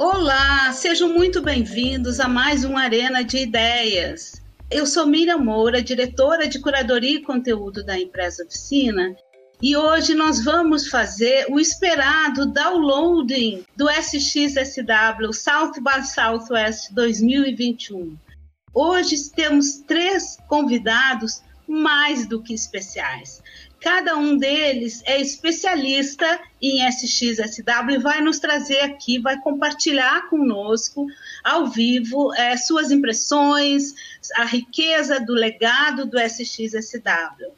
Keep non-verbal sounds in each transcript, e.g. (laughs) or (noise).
Olá, sejam muito bem-vindos a mais um Arena de Ideias. Eu sou Miriam Moura, diretora de Curadoria e Conteúdo da Empresa Oficina, e hoje nós vamos fazer o esperado downloading do SXSW South by Southwest 2021. Hoje temos três convidados mais do que especiais. Cada um deles é especialista em SXSW e vai nos trazer aqui, vai compartilhar conosco ao vivo é, suas impressões, a riqueza do legado do SXSW.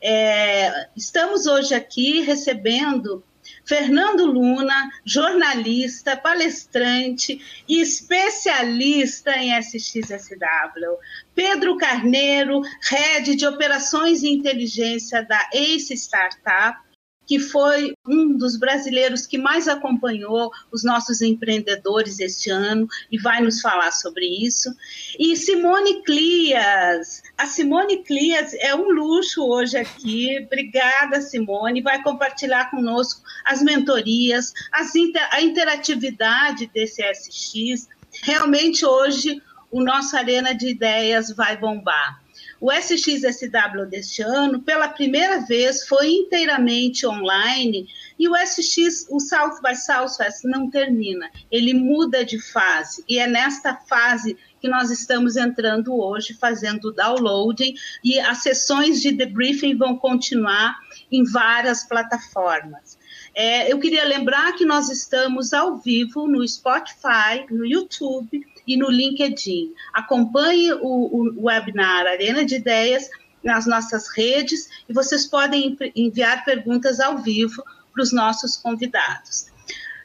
É, estamos hoje aqui recebendo Fernando Luna, jornalista, palestrante e especialista em SXSW. Pedro Carneiro, head de operações e inteligência da Ace Startup que foi um dos brasileiros que mais acompanhou os nossos empreendedores este ano e vai nos falar sobre isso. E Simone Clias. A Simone Clias é um luxo hoje aqui. Obrigada, Simone. Vai compartilhar conosco as mentorias, as inter a interatividade desse SX. Realmente hoje o nosso Arena de Ideias vai bombar. O SXSW deste ano, pela primeira vez, foi inteiramente online e o SX, o South by Southwest, não termina, ele muda de fase e é nesta fase que nós estamos entrando hoje, fazendo downloading e as sessões de debriefing vão continuar em várias plataformas. É, eu queria lembrar que nós estamos ao vivo no Spotify, no YouTube e no LinkedIn. Acompanhe o, o webinar Arena de Ideias nas nossas redes e vocês podem enviar perguntas ao vivo para os nossos convidados.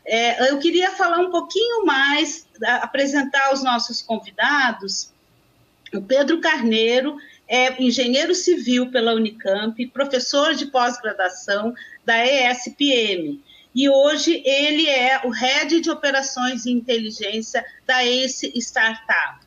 É, eu queria falar um pouquinho mais, apresentar os nossos convidados. O Pedro Carneiro é engenheiro civil pela Unicamp, professor de pós-graduação da ESPM e hoje ele é o head de operações e inteligência da Ace Startup.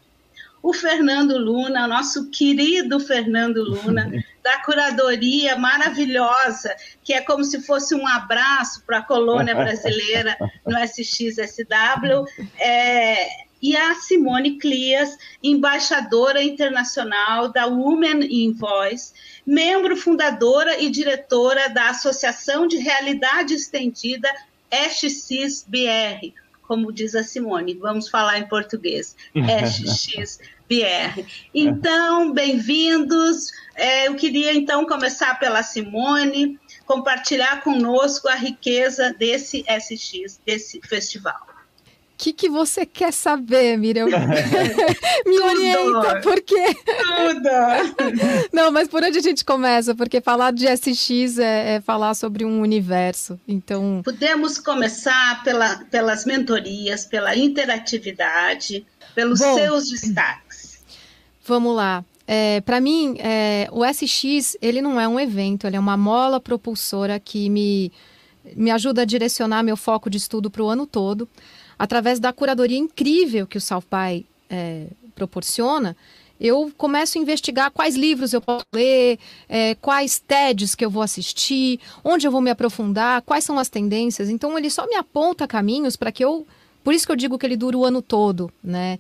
O Fernando Luna, nosso querido Fernando Luna, (laughs) da curadoria maravilhosa, que é como se fosse um abraço para a colônia brasileira no SXSW, é, e a Simone Clias, embaixadora internacional da Women in Voice, membro fundadora e diretora da Associação de Realidade Estendida SXBR, como diz a Simone, vamos falar em português, (laughs) SXBR. Então, bem-vindos. É, eu queria então começar pela Simone, compartilhar conosco a riqueza desse SX, desse festival que, que você quer saber, Miriam? (laughs) (laughs) Me orienta, por quê? Tudo! (laughs) Não, mas por onde a gente começa? Porque falar de SX é, é falar sobre um universo, então... Podemos começar pela, pelas mentorias, pela interatividade, pelos Bom, seus destaques. Vamos lá. É, para mim, é, o SX, ele não é um evento, ele é uma mola propulsora que me, me ajuda a direcionar meu foco de estudo para o ano todo através da curadoria incrível que o By é, proporciona, eu começo a investigar quais livros eu posso ler, é, quais TEDs que eu vou assistir, onde eu vou me aprofundar, quais são as tendências. Então, ele só me aponta caminhos para que eu. Por isso que eu digo que ele dura o ano todo, né?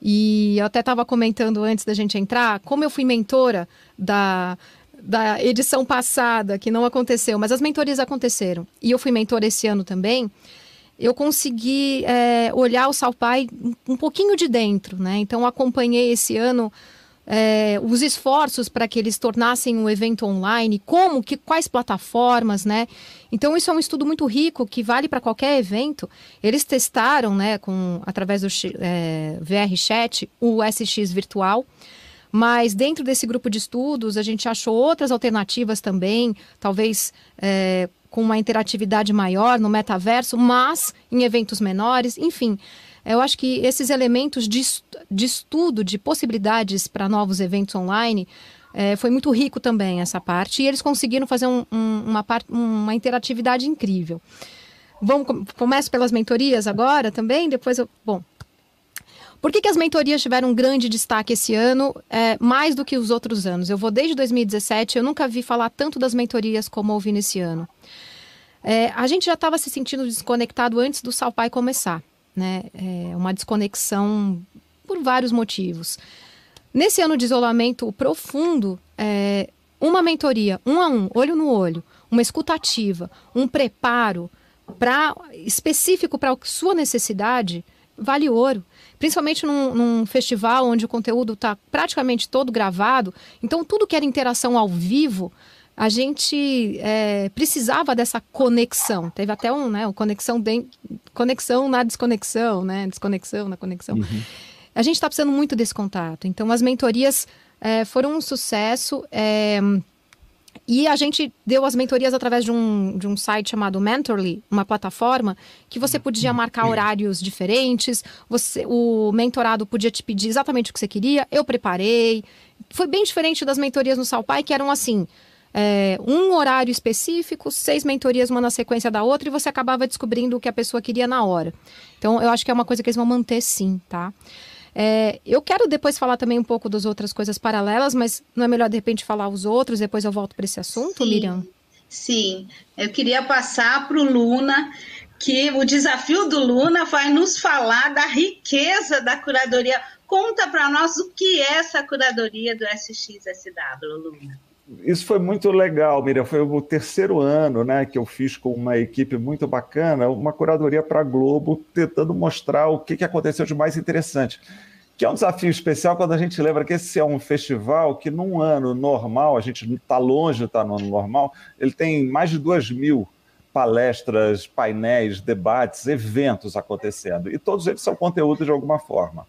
E eu até estava comentando antes da gente entrar, como eu fui mentora da, da edição passada, que não aconteceu, mas as mentorias aconteceram. E eu fui mentora esse ano também eu consegui é, olhar o Salpai um pouquinho de dentro, né? Então acompanhei esse ano é, os esforços para que eles tornassem um evento online, como, que, quais plataformas, né? Então isso é um estudo muito rico que vale para qualquer evento. Eles testaram, né, com através do é, VR Chat, o SX virtual. Mas dentro desse grupo de estudos, a gente achou outras alternativas também, talvez é, com uma interatividade maior no metaverso, mas em eventos menores, enfim. Eu acho que esses elementos de, de estudo, de possibilidades para novos eventos online, é, foi muito rico também essa parte. E eles conseguiram fazer um, um, uma, part, uma interatividade incrível. Vamos, começo pelas mentorias agora também, depois eu. Bom. Por que, que as mentorias tiveram um grande destaque esse ano, é, mais do que os outros anos? Eu vou desde 2017, eu nunca vi falar tanto das mentorias como ouvi nesse ano. É, a gente já estava se sentindo desconectado antes do Salpai começar. né? É uma desconexão por vários motivos. Nesse ano de isolamento profundo, é, uma mentoria, um a um, olho no olho, uma escutativa, um preparo para específico para a sua necessidade, vale ouro. Principalmente num, num festival onde o conteúdo está praticamente todo gravado. Então, tudo que era interação ao vivo, a gente é, precisava dessa conexão. Teve até um, né, conexão, de, conexão na desconexão, né? Desconexão na conexão. Uhum. A gente está precisando muito desse contato. Então, as mentorias é, foram um sucesso. É, e a gente deu as mentorias através de um, de um site chamado Mentorly, uma plataforma que você podia marcar horários diferentes, você, o mentorado podia te pedir exatamente o que você queria, eu preparei. Foi bem diferente das mentorias no Salpai, que eram assim, é, um horário específico, seis mentorias uma na sequência da outra, e você acabava descobrindo o que a pessoa queria na hora. Então, eu acho que é uma coisa que eles vão manter sim, tá? É, eu quero depois falar também um pouco das outras coisas paralelas, mas não é melhor de repente falar os outros, depois eu volto para esse assunto, sim, Miriam? Sim, eu queria passar para o Luna que o desafio do Luna vai nos falar da riqueza da curadoria. Conta para nós o que é essa curadoria do SXSW, Luna. Isso foi muito legal, Miriam. Foi o terceiro ano né, que eu fiz com uma equipe muito bacana, uma curadoria para a Globo, tentando mostrar o que, que aconteceu de mais interessante. Que é um desafio especial quando a gente lembra que esse é um festival que, num ano normal, a gente está longe de estar no ano normal, ele tem mais de duas mil palestras, painéis, debates, eventos acontecendo. E todos eles são conteúdo de alguma forma.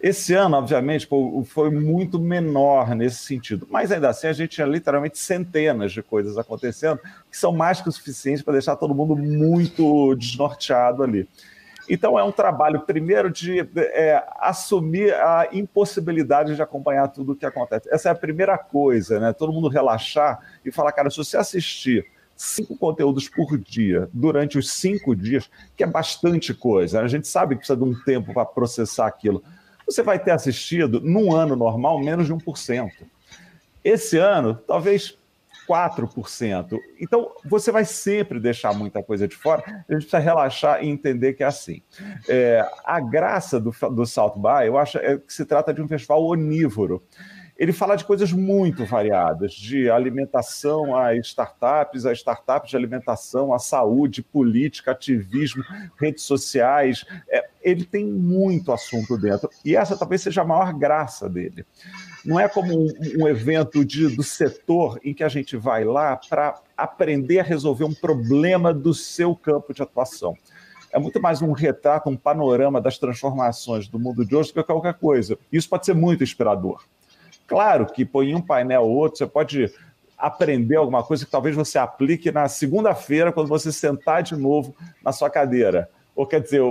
Esse ano, obviamente, foi muito menor nesse sentido, mas ainda assim a gente tinha literalmente centenas de coisas acontecendo que são mais que o suficiente para deixar todo mundo muito desnorteado ali. Então é um trabalho, primeiro, de é, assumir a impossibilidade de acompanhar tudo o que acontece. Essa é a primeira coisa, né? Todo mundo relaxar e falar, cara, se você assistir cinco conteúdos por dia durante os cinco dias, que é bastante coisa, a gente sabe que precisa de um tempo para processar aquilo você vai ter assistido, num ano normal, menos de 1%. Esse ano, talvez 4%. Então, você vai sempre deixar muita coisa de fora. A gente precisa relaxar e entender que é assim. É, a graça do, do South By, eu acho é que se trata de um festival onívoro ele fala de coisas muito variadas, de alimentação a startups, a startups de alimentação, a saúde, política, ativismo, redes sociais. É, ele tem muito assunto dentro. E essa talvez seja a maior graça dele. Não é como um, um evento de, do setor em que a gente vai lá para aprender a resolver um problema do seu campo de atuação é muito mais um retrato, um panorama das transformações do mundo de hoje do que qualquer coisa. Isso pode ser muito inspirador. Claro que põe um painel ou outro, você pode aprender alguma coisa que talvez você aplique na segunda-feira, quando você sentar de novo na sua cadeira. Ou quer dizer,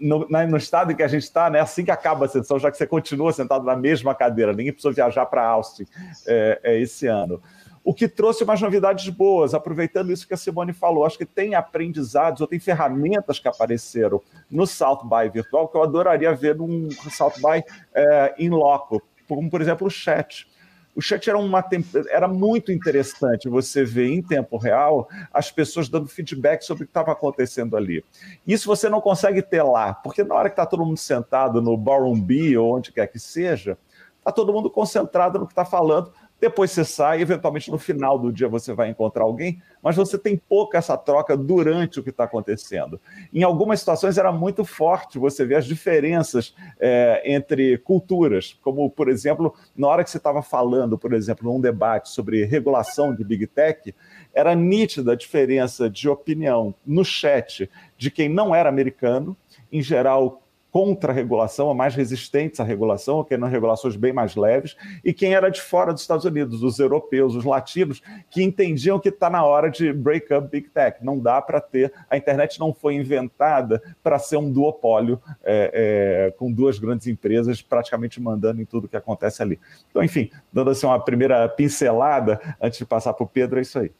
no, no estado em que a gente está, né, assim que acaba a sessão, já que você continua sentado na mesma cadeira, ninguém precisou viajar para Austin é, é, esse ano. O que trouxe umas novidades boas, aproveitando isso que a Simone falou. Acho que tem aprendizados ou tem ferramentas que apareceram no South by virtual que eu adoraria ver num South by é, in loco como por exemplo o chat. O chat era, uma, era muito interessante você ver em tempo real as pessoas dando feedback sobre o que estava acontecendo ali. Isso você não consegue ter lá, porque na hora que está todo mundo sentado no Ballroom B ou onde quer que seja, está todo mundo concentrado no que está falando, depois você sai, eventualmente no final do dia você vai encontrar alguém, mas você tem pouca essa troca durante o que está acontecendo. Em algumas situações era muito forte você ver as diferenças é, entre culturas, como, por exemplo, na hora que você estava falando, por exemplo, num debate sobre regulação de Big Tech, era nítida a diferença de opinião no chat de quem não era americano, em geral contra a regulação, ou mais resistentes à regulação, ou querendo regulações bem mais leves, e quem era de fora dos Estados Unidos, os europeus, os latinos, que entendiam que está na hora de break up big tech. Não dá para ter. A internet não foi inventada para ser um duopólio é, é, com duas grandes empresas praticamente mandando em tudo que acontece ali. Então, enfim, dando assim uma primeira pincelada antes de passar para o Pedro, é isso aí.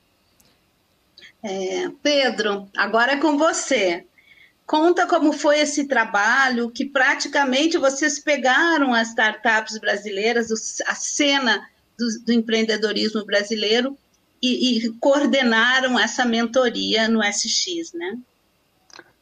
É, Pedro, agora é com você. Conta como foi esse trabalho, que praticamente vocês pegaram as startups brasileiras, a cena do, do empreendedorismo brasileiro e, e, coordenaram essa mentoria no SX, né?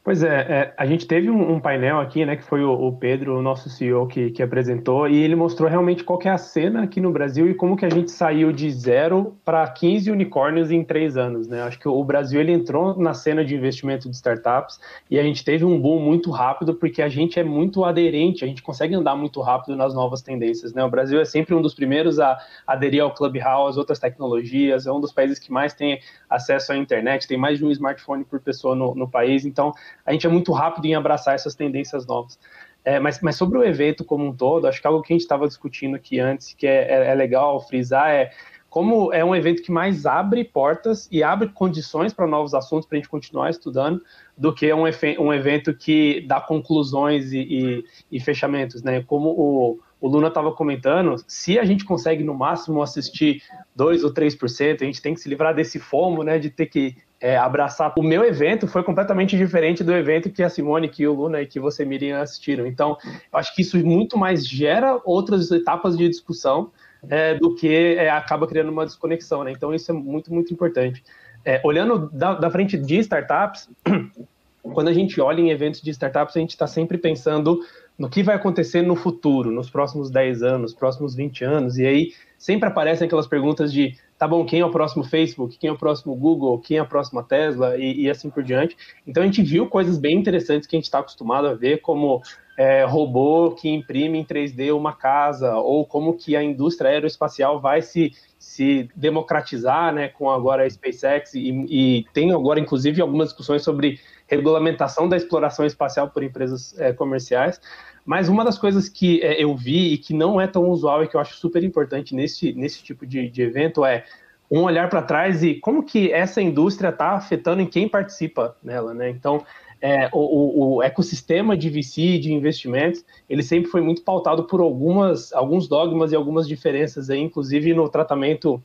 Pois é, é, a gente teve um, um, painel aqui, né, que foi o, o Pedro, o nosso CEO, que, que, apresentou, e ele mostrou realmente qual é a cena aqui no Brasil e como que a gente saiu de zero para 15 unicórnios em três anos, né? Acho que o Brasil ele entrou na cena de investimento de startups e a gente teve um boom muito rápido porque a gente é muito aderente, a gente consegue andar muito rápido nas novas tendências, né? O Brasil é sempre um dos primeiros a aderir ao Clubhouse, outras tecnologias, é um dos países que mais tem acesso à internet, tem mais de um smartphone por pessoa no, no país, então a gente é muito rápido em abraçar essas tendências novas. É, mas, mas, sobre o evento como um todo, acho que algo que a gente estava discutindo aqui antes, que é, é, é, legal frisar, é como é um evento que mais abre portas e abre condições para novos assuntos para a gente continuar estudando, do que um, um evento que dá conclusões e, e, e fechamentos, né? Como o, o Luna estava comentando, se a gente consegue no máximo assistir 2 ou 3%, a gente tem que se livrar desse fomo, né, de ter que é, abraçar. O meu evento foi completamente diferente do evento que a Simone, que o Luna e que você, Miriam, assistiram. Então, eu acho que isso muito mais gera outras etapas de discussão é, do que é, acaba criando uma desconexão, né? Então, isso é muito, muito importante. É, olhando da, da frente de startups, (clears throat) quando a gente olha em eventos de startups, a gente está sempre pensando no que vai acontecer no futuro, nos próximos 10 anos, próximos 20 anos, e aí sempre aparecem aquelas perguntas de tá bom, quem é o próximo Facebook, quem é o próximo Google, quem é a próxima Tesla? E, e assim por diante. Então a gente viu coisas bem interessantes que a gente está acostumado a ver, como é, robô que imprime em 3D uma casa, ou como que a indústria aeroespacial vai se, se democratizar né, com agora a SpaceX, e, e tem agora, inclusive, algumas discussões sobre regulamentação da exploração espacial por empresas é, comerciais. Mas uma das coisas que é, eu vi e que não é tão usual e que eu acho super importante nesse, nesse tipo de, de evento é um olhar para trás e como que essa indústria está afetando em quem participa nela, né? Então, é, o, o, ecossistema de VC, de investimentos, ele sempre foi muito pautado por algumas, alguns dogmas e algumas diferenças, aí, inclusive no tratamento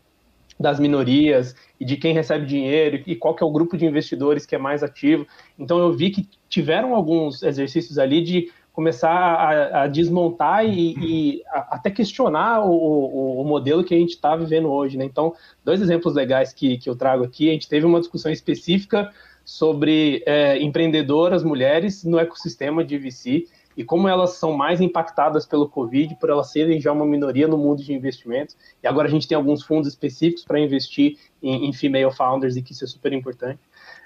das minorias e de quem recebe dinheiro e qual que é o grupo de investidores que é mais ativo. Então eu vi que tiveram alguns exercícios ali de começar a, a desmontar e, e a, até questionar o, o, o, modelo que a gente está vivendo hoje. Né? Então, dois exemplos legais que, que eu trago aqui, a gente teve uma discussão específica sobre é, empreendedoras mulheres no ecossistema de VC e como elas são mais impactadas pelo Covid, por elas serem já uma minoria no mundo de investimentos. E agora a gente tem alguns fundos específicos para investir em, em, female founders e que isso é super importante.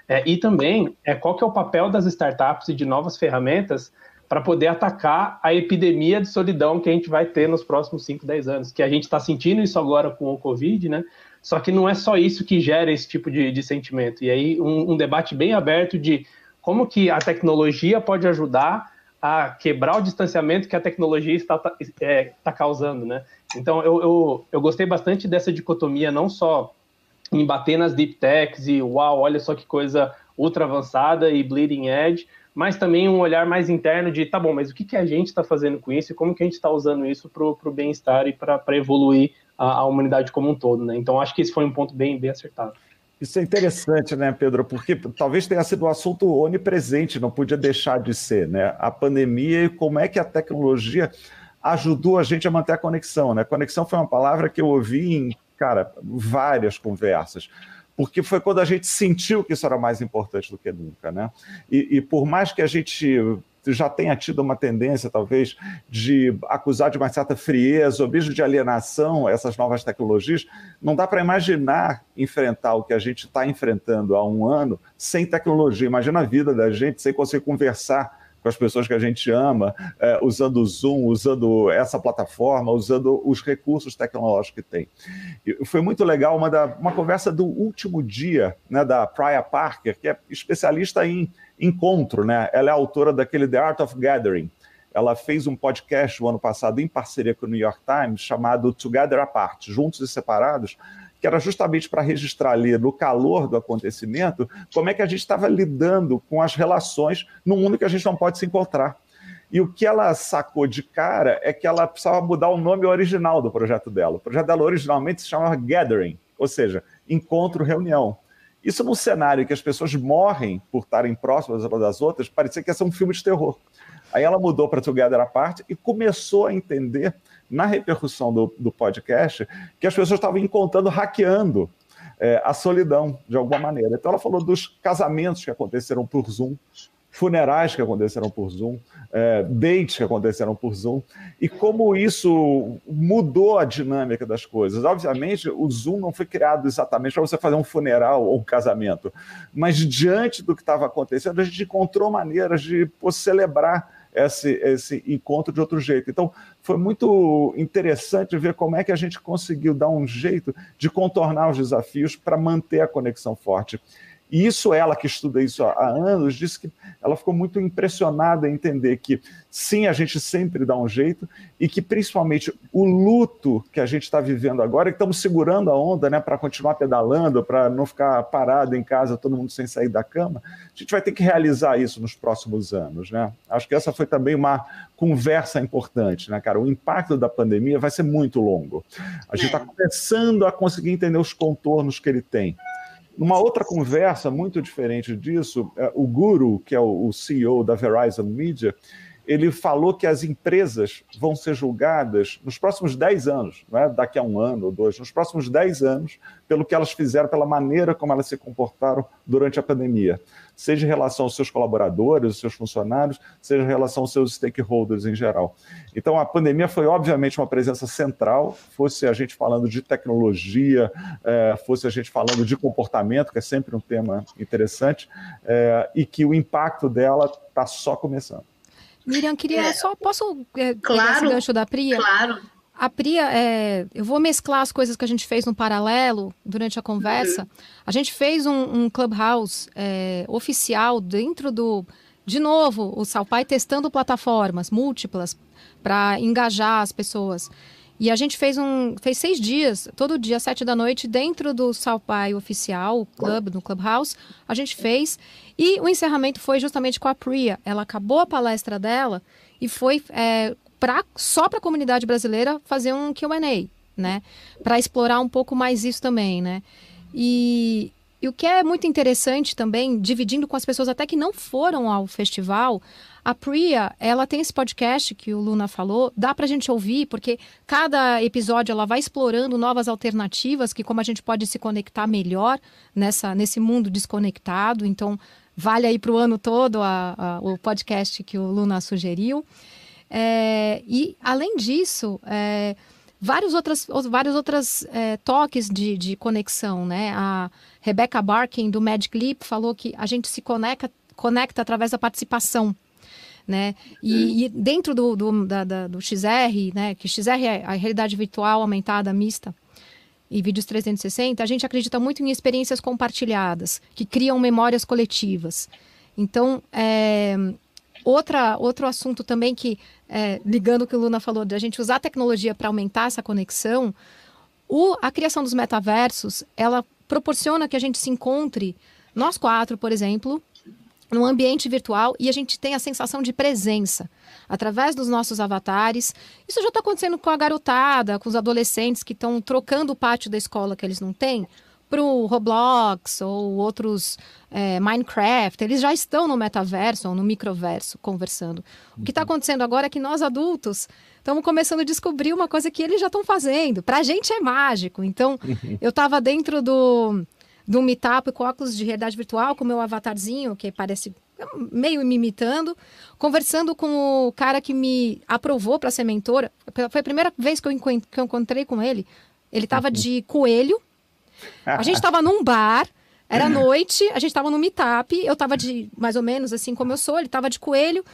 É, e também, é, qual que é o papel das startups e de novas ferramentas para poder atacar a epidemia de solidão que a gente vai ter nos próximos 5, 10 anos. Que a gente está sentindo isso agora com o Covid, né? Só que não é só isso que gera esse tipo de, de sentimento. E aí, um, um, debate bem aberto de como que a tecnologia pode ajudar a quebrar o distanciamento que a tecnologia está, é, está causando, né? Então, eu, eu, eu gostei bastante dessa dicotomia, não só em bater nas deep techs e uau, olha só que coisa ultra avançada e bleeding edge, mas também um olhar mais interno de, tá bom, mas o que, que a gente está fazendo com isso e como que a gente está usando isso para o bem-estar e para evoluir a, a, humanidade como um todo, né? Então, acho que esse foi um ponto bem, bem acertado. Isso é interessante, né, Pedro? Porque talvez tenha sido um assunto onipresente, não podia deixar de ser, né? A pandemia e como é que a tecnologia ajudou a gente a manter a conexão, né? Conexão foi uma palavra que eu ouvi em, cara, várias conversas porque foi quando a gente sentiu que isso era mais importante do que nunca, né? E, e por mais que a gente já tenha tido uma tendência, talvez, de acusar de uma certa frieza ou mesmo de alienação essas novas tecnologias, não dá para imaginar enfrentar o que a gente está enfrentando há um ano sem tecnologia. Imagina a vida da gente sem conseguir conversar com as pessoas que a gente ama, é, usando o Zoom, usando essa plataforma, usando os recursos tecnológicos que tem. E foi muito legal uma, da, uma conversa do último dia né, da Priya Parker, que é especialista em encontro, né? Ela é autora daquele The Art of Gathering. Ela fez um podcast o ano passado em parceria com o New York Times chamado Together Apart, Juntos e Separados, que era justamente para registrar ali, no calor do acontecimento, como é que a gente estava lidando com as relações num mundo que a gente não pode se encontrar. E o que ela sacou de cara é que ela precisava mudar o nome original do projeto dela. O projeto dela originalmente se chamava Gathering, ou seja, encontro, reunião. Isso num cenário que as pessoas morrem por estarem próximas umas das outras, parecia que ia ser um filme de terror. Aí ela mudou para Together Apart e começou a entender na repercussão do, do podcast que as pessoas estavam encontrando, hackeando é, a solidão de alguma maneira. Então ela falou dos casamentos que aconteceram por Zoom, funerais que aconteceram por Zoom, é, dates que aconteceram por Zoom, e como isso mudou a dinâmica das coisas. Obviamente, o Zoom não foi criado exatamente para você fazer um funeral ou um casamento, mas diante do que estava acontecendo, a gente encontrou maneiras de pô, celebrar esse, esse encontro de outro jeito. Então, foi muito interessante ver como é que a gente conseguiu dar um jeito de contornar os desafios para manter a conexão forte. E isso, ela que estuda isso há anos, disse que ela ficou muito impressionada em entender que, sim, a gente sempre dá um jeito e que, principalmente, o luto que a gente está vivendo agora, que estamos segurando a onda né, para continuar pedalando, para não ficar parado em casa, todo mundo sem sair da cama, a gente vai ter que realizar isso nos próximos anos. Né? Acho que essa foi também uma conversa importante, né, cara? O impacto da pandemia vai ser muito longo. A gente está é. começando a conseguir entender os contornos que ele tem. Numa outra conversa muito diferente disso, é, o Guru, que é o CEO da Verizon Media, ele falou que as empresas vão ser julgadas nos próximos 10 anos, é daqui a um ano ou dois, nos próximos 10 anos, pelo que elas fizeram, pela maneira como elas se comportaram durante a pandemia. Seja em relação aos seus colaboradores, aos seus funcionários, seja em relação aos seus stakeholders em geral. Então, a pandemia foi, obviamente, uma presença central, fosse a gente falando de tecnologia, é, fosse a gente falando de comportamento, que é sempre um tema interessante, é, e que o impacto dela está só começando. Miriam, queria é, só. Posso é, claro, esse gancho da Priya? Claro. A Priya, é, eu vou mesclar as coisas que a gente fez no paralelo durante a conversa. Uhum. A gente fez um, um clubhouse é, oficial dentro do. De novo, o Salpai testando plataformas múltiplas para engajar as pessoas. E a gente fez um. fez seis dias, todo dia, sete da noite, dentro do Salpai oficial, o club, no Clubhouse. A gente fez. E o encerramento foi justamente com a Priya. Ela acabou a palestra dela e foi é, pra, só para a comunidade brasileira fazer um QA, né? Para explorar um pouco mais isso também, né? E, e o que é muito interessante também, dividindo com as pessoas até que não foram ao festival, a Priya, ela tem esse podcast que o Luna falou, dá para a gente ouvir, porque cada episódio ela vai explorando novas alternativas, que como a gente pode se conectar melhor nessa, nesse mundo desconectado. Então, vale aí para o ano todo a, a, o podcast que o Luna sugeriu. É, e, além disso, é, vários outros, vários outros é, toques de, de conexão, né? A Rebecca Barkin, do Magic Leap, falou que a gente se conecta, conecta através da participação. Né? E, e dentro do, do, da, da, do XR, né? que XR é a realidade virtual aumentada mista, e vídeos 360, a gente acredita muito em experiências compartilhadas, que criam memórias coletivas. Então, é, outra, outro assunto também que, é, ligando o que o Luna falou, de a gente usar a tecnologia para aumentar essa conexão, o, a criação dos metaversos, ela proporciona que a gente se encontre, nós quatro, por exemplo, num ambiente virtual e a gente tem a sensação de presença através dos nossos avatares. Isso já está acontecendo com a garotada, com os adolescentes que estão trocando o pátio da escola que eles não têm para o Roblox ou outros é, Minecraft. Eles já estão no metaverso ou no microverso conversando. O que está acontecendo agora é que nós adultos estamos começando a descobrir uma coisa que eles já estão fazendo. Para a gente é mágico. Então, eu estava dentro do de um meetup com óculos de realidade virtual, com meu avatarzinho, que parece meio me imitando, conversando com o cara que me aprovou para ser mentora. Foi a primeira vez que eu, que eu encontrei com ele. Ele estava de coelho. A gente estava num bar. Era (laughs) noite, a gente estava no meetup, eu estava de mais ou menos assim como eu sou, ele estava de coelho.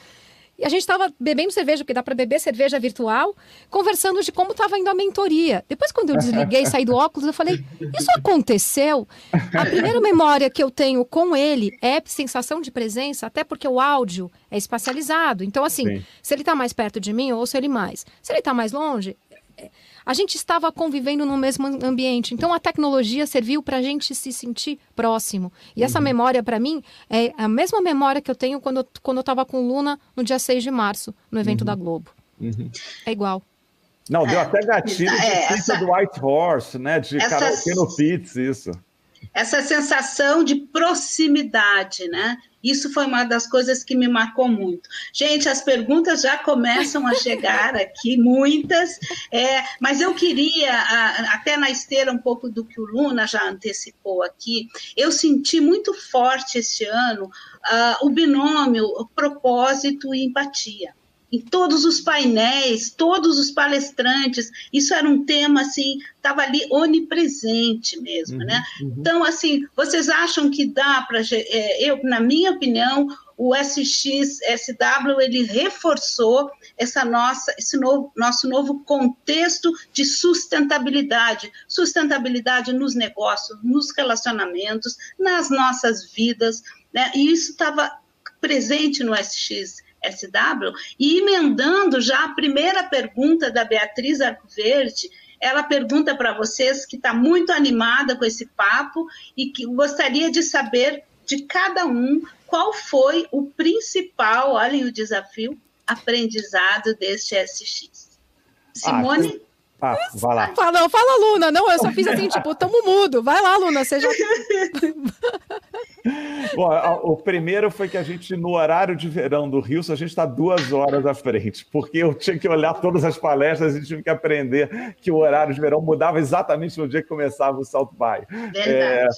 E a gente estava bebendo cerveja, porque dá para beber cerveja virtual, conversando de como estava indo a mentoria. Depois, quando eu desliguei e saí do óculos, eu falei: Isso aconteceu? A primeira memória que eu tenho com ele é sensação de presença, até porque o áudio é espacializado. Então, assim, Sim. se ele está mais perto de mim, eu ouço ele mais. Se ele está mais longe, a gente estava convivendo no mesmo ambiente. Então a tecnologia serviu para a gente se sentir próximo. E uhum. essa memória, para mim, é a mesma memória que eu tenho quando, quando eu estava com Luna no dia 6 de março, no evento uhum. da Globo. Uhum. É igual. Não, deu é, até gatilho de é, essa, do White Horse, né? De essas... Carol Pitts, isso. Essa sensação de proximidade, né? Isso foi uma das coisas que me marcou muito. Gente, as perguntas já começam a chegar (laughs) aqui, muitas, é, mas eu queria, até na esteira um pouco do que o Luna já antecipou aqui, eu senti muito forte este ano uh, o binômio o propósito e empatia em todos os painéis, todos os palestrantes, isso era um tema assim, estava ali onipresente mesmo, uhum, né? Uhum. Então, assim, vocês acham que dá para, é, eu, na minha opinião, o SXSW ele reforçou essa nossa, esse novo, nosso novo contexto de sustentabilidade, sustentabilidade nos negócios, nos relacionamentos, nas nossas vidas, né? E isso estava presente no SX SW, e emendando já a primeira pergunta da Beatriz Arcoverde, ela pergunta para vocês que está muito animada com esse papo e que gostaria de saber de cada um qual foi o principal, olhem o desafio, aprendizado deste SX. Simone? Ah, vai lá. Fala, não, fala, Luna. Não, eu só fiz assim, tipo, tamo mudo. Vai lá, Luna, seja. (laughs) Bom, o primeiro foi que a gente, no horário de verão do Rio, a gente está duas horas à frente, porque eu tinha que olhar todas as palestras e tive que aprender que o horário de verão mudava exatamente no dia que começava o South By. Verdade. É,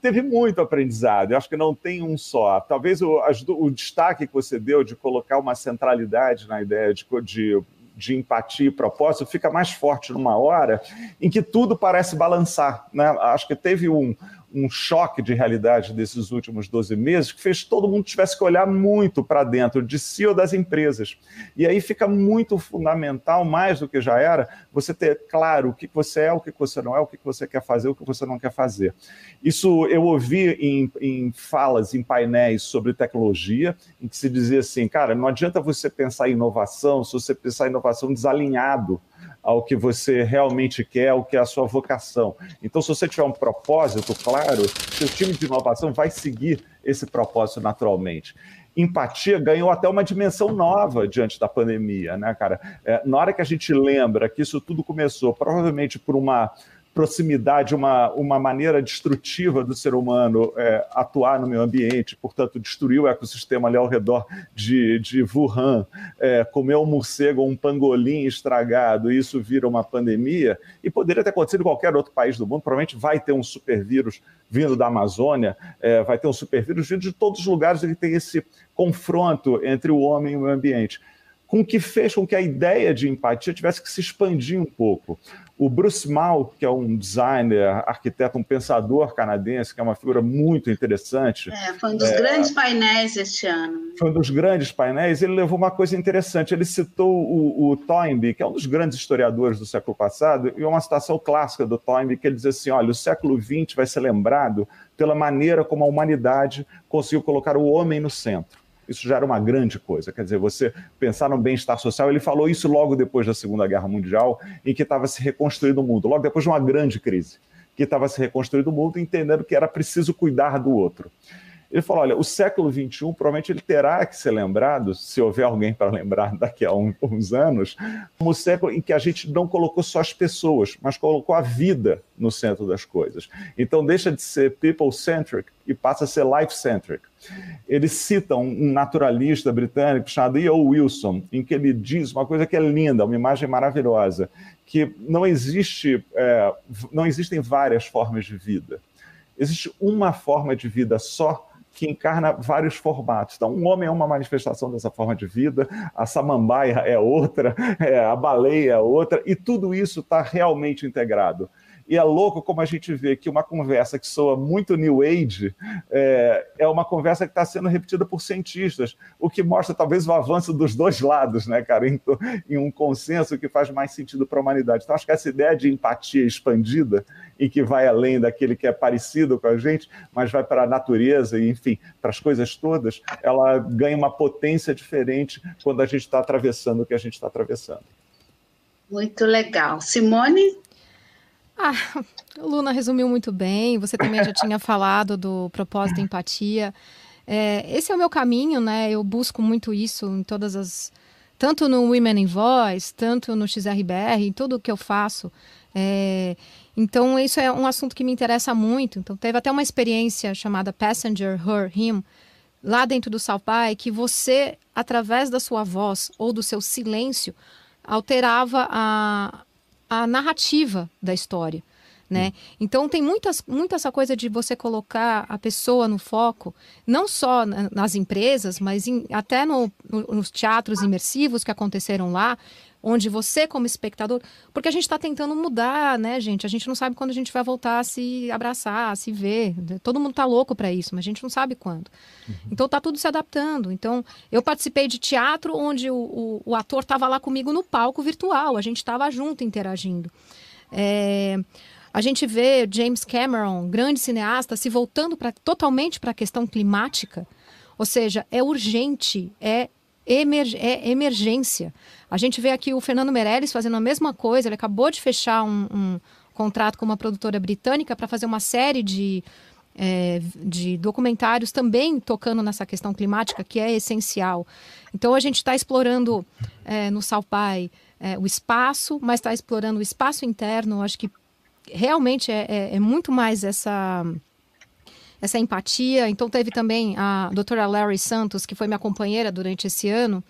teve muito aprendizado, eu acho que não tem um só. Talvez o, o destaque que você deu de colocar uma centralidade na ideia de, de de empatia e propósito fica mais forte numa hora em que tudo parece balançar. Né? Acho que teve um, um choque de realidade desses últimos 12 meses que fez todo mundo tivesse que olhar muito para dentro de si ou das empresas. E aí fica muito fundamental, mais do que já era, você ter claro o que você é, o que você não é, o que você quer fazer, o que você não quer fazer. Isso eu ouvi em, em falas, em painéis sobre tecnologia, em que se dizia assim, cara, não adianta você pensar em inovação se você pensar em inovação desalinhado ao que você realmente quer, ao que é a sua vocação. Então, se você tiver um propósito claro, seu time de inovação vai seguir esse propósito naturalmente empatia ganhou até uma dimensão nova diante da pandemia, né, cara? É, na hora que a gente lembra que isso tudo começou, provavelmente por uma proximidade, uma, uma maneira destrutiva do ser humano é, atuar no meio ambiente, portanto, destruir o ecossistema ali ao redor de, de Wuhan, é, comer um morcego ou um pangolim estragado, e isso vira uma pandemia, e poderia ter acontecido em qualquer outro país do mundo, provavelmente vai ter um supervírus vindo da Amazônia, é, vai ter um supervírus vindo de todos os lugares que tem esse confronto entre o homem e o ambiente com que fez com que a ideia de empatia tivesse que se expandir um pouco. O Bruce Mal, que é um designer, arquiteto, um pensador canadense, que é uma figura muito interessante. É, foi um dos é, grandes painéis este ano. Foi um dos grandes painéis. Ele levou uma coisa interessante. Ele citou o, o Toynbee, que é um dos grandes historiadores do século passado, e uma citação clássica do Toynbee, que ele diz assim: olha, o século XX vai ser lembrado pela maneira como a humanidade conseguiu colocar o homem no centro. Isso já era uma grande coisa. Quer dizer, você pensar no bem-estar social, ele falou isso logo depois da Segunda Guerra Mundial, em que estava se reconstruindo o mundo, logo depois de uma grande crise, que estava se reconstruindo o mundo, entendendo que era preciso cuidar do outro. Ele falou: olha, o século XXI provavelmente ele terá que ser lembrado, se houver alguém para lembrar daqui a um, uns anos, como o século em que a gente não colocou só as pessoas, mas colocou a vida no centro das coisas. Então deixa de ser people-centric e passa a ser life-centric. Ele cita um naturalista britânico chamado E.O. Wilson, em que ele diz uma coisa que é linda, uma imagem maravilhosa, que não existe, é, não existem várias formas de vida. Existe uma forma de vida só que encarna vários formatos. Então, um homem é uma manifestação dessa forma de vida, a samambaia é outra, (laughs) é, a baleia é outra, e tudo isso está realmente integrado. E é louco como a gente vê que uma conversa que soa muito New Age é, é uma conversa que está sendo repetida por cientistas, o que mostra talvez o avanço dos dois lados, né, cara, em, em um consenso que faz mais sentido para a humanidade. Então, acho que essa ideia de empatia expandida e que vai além daquele que é parecido com a gente, mas vai para a natureza e, enfim, para as coisas todas, ela ganha uma potência diferente quando a gente está atravessando o que a gente está atravessando. Muito legal. Simone? Ah, Luna resumiu muito bem. Você também já tinha falado do propósito empatia. É, esse é o meu caminho, né? Eu busco muito isso em todas as. Tanto no Women in Voice, tanto no XRBR, em tudo que eu faço. É, Então, isso é um assunto que me interessa muito. Então, teve até uma experiência chamada Passenger, Her, Him, lá dentro do Salpai, que você, através da sua voz ou do seu silêncio, alterava a, a narrativa da história. Né? Então tem muitas, muita essa coisa de você colocar a pessoa no foco, não só nas empresas, mas em, até no, no, nos teatros imersivos que aconteceram lá, onde você, como espectador. Porque a gente está tentando mudar, né, gente? A gente não sabe quando a gente vai voltar a se abraçar, a se ver. Todo mundo está louco para isso, mas a gente não sabe quando. Uhum. Então tá tudo se adaptando. Então, eu participei de teatro onde o, o, o ator estava lá comigo no palco virtual, a gente estava junto interagindo. É. A gente vê James Cameron, grande cineasta, se voltando pra, totalmente para a questão climática. Ou seja, é urgente, é, é emergência. A gente vê aqui o Fernando Meirelles fazendo a mesma coisa. Ele acabou de fechar um, um contrato com uma produtora britânica para fazer uma série de, é, de documentários também tocando nessa questão climática, que é essencial. Então a gente está explorando é, no Salpai é, o espaço, mas está explorando o espaço interno. Acho que realmente é, é, é muito mais essa essa empatia. Então teve também a doutora Larry Santos, que foi minha companheira durante esse ano,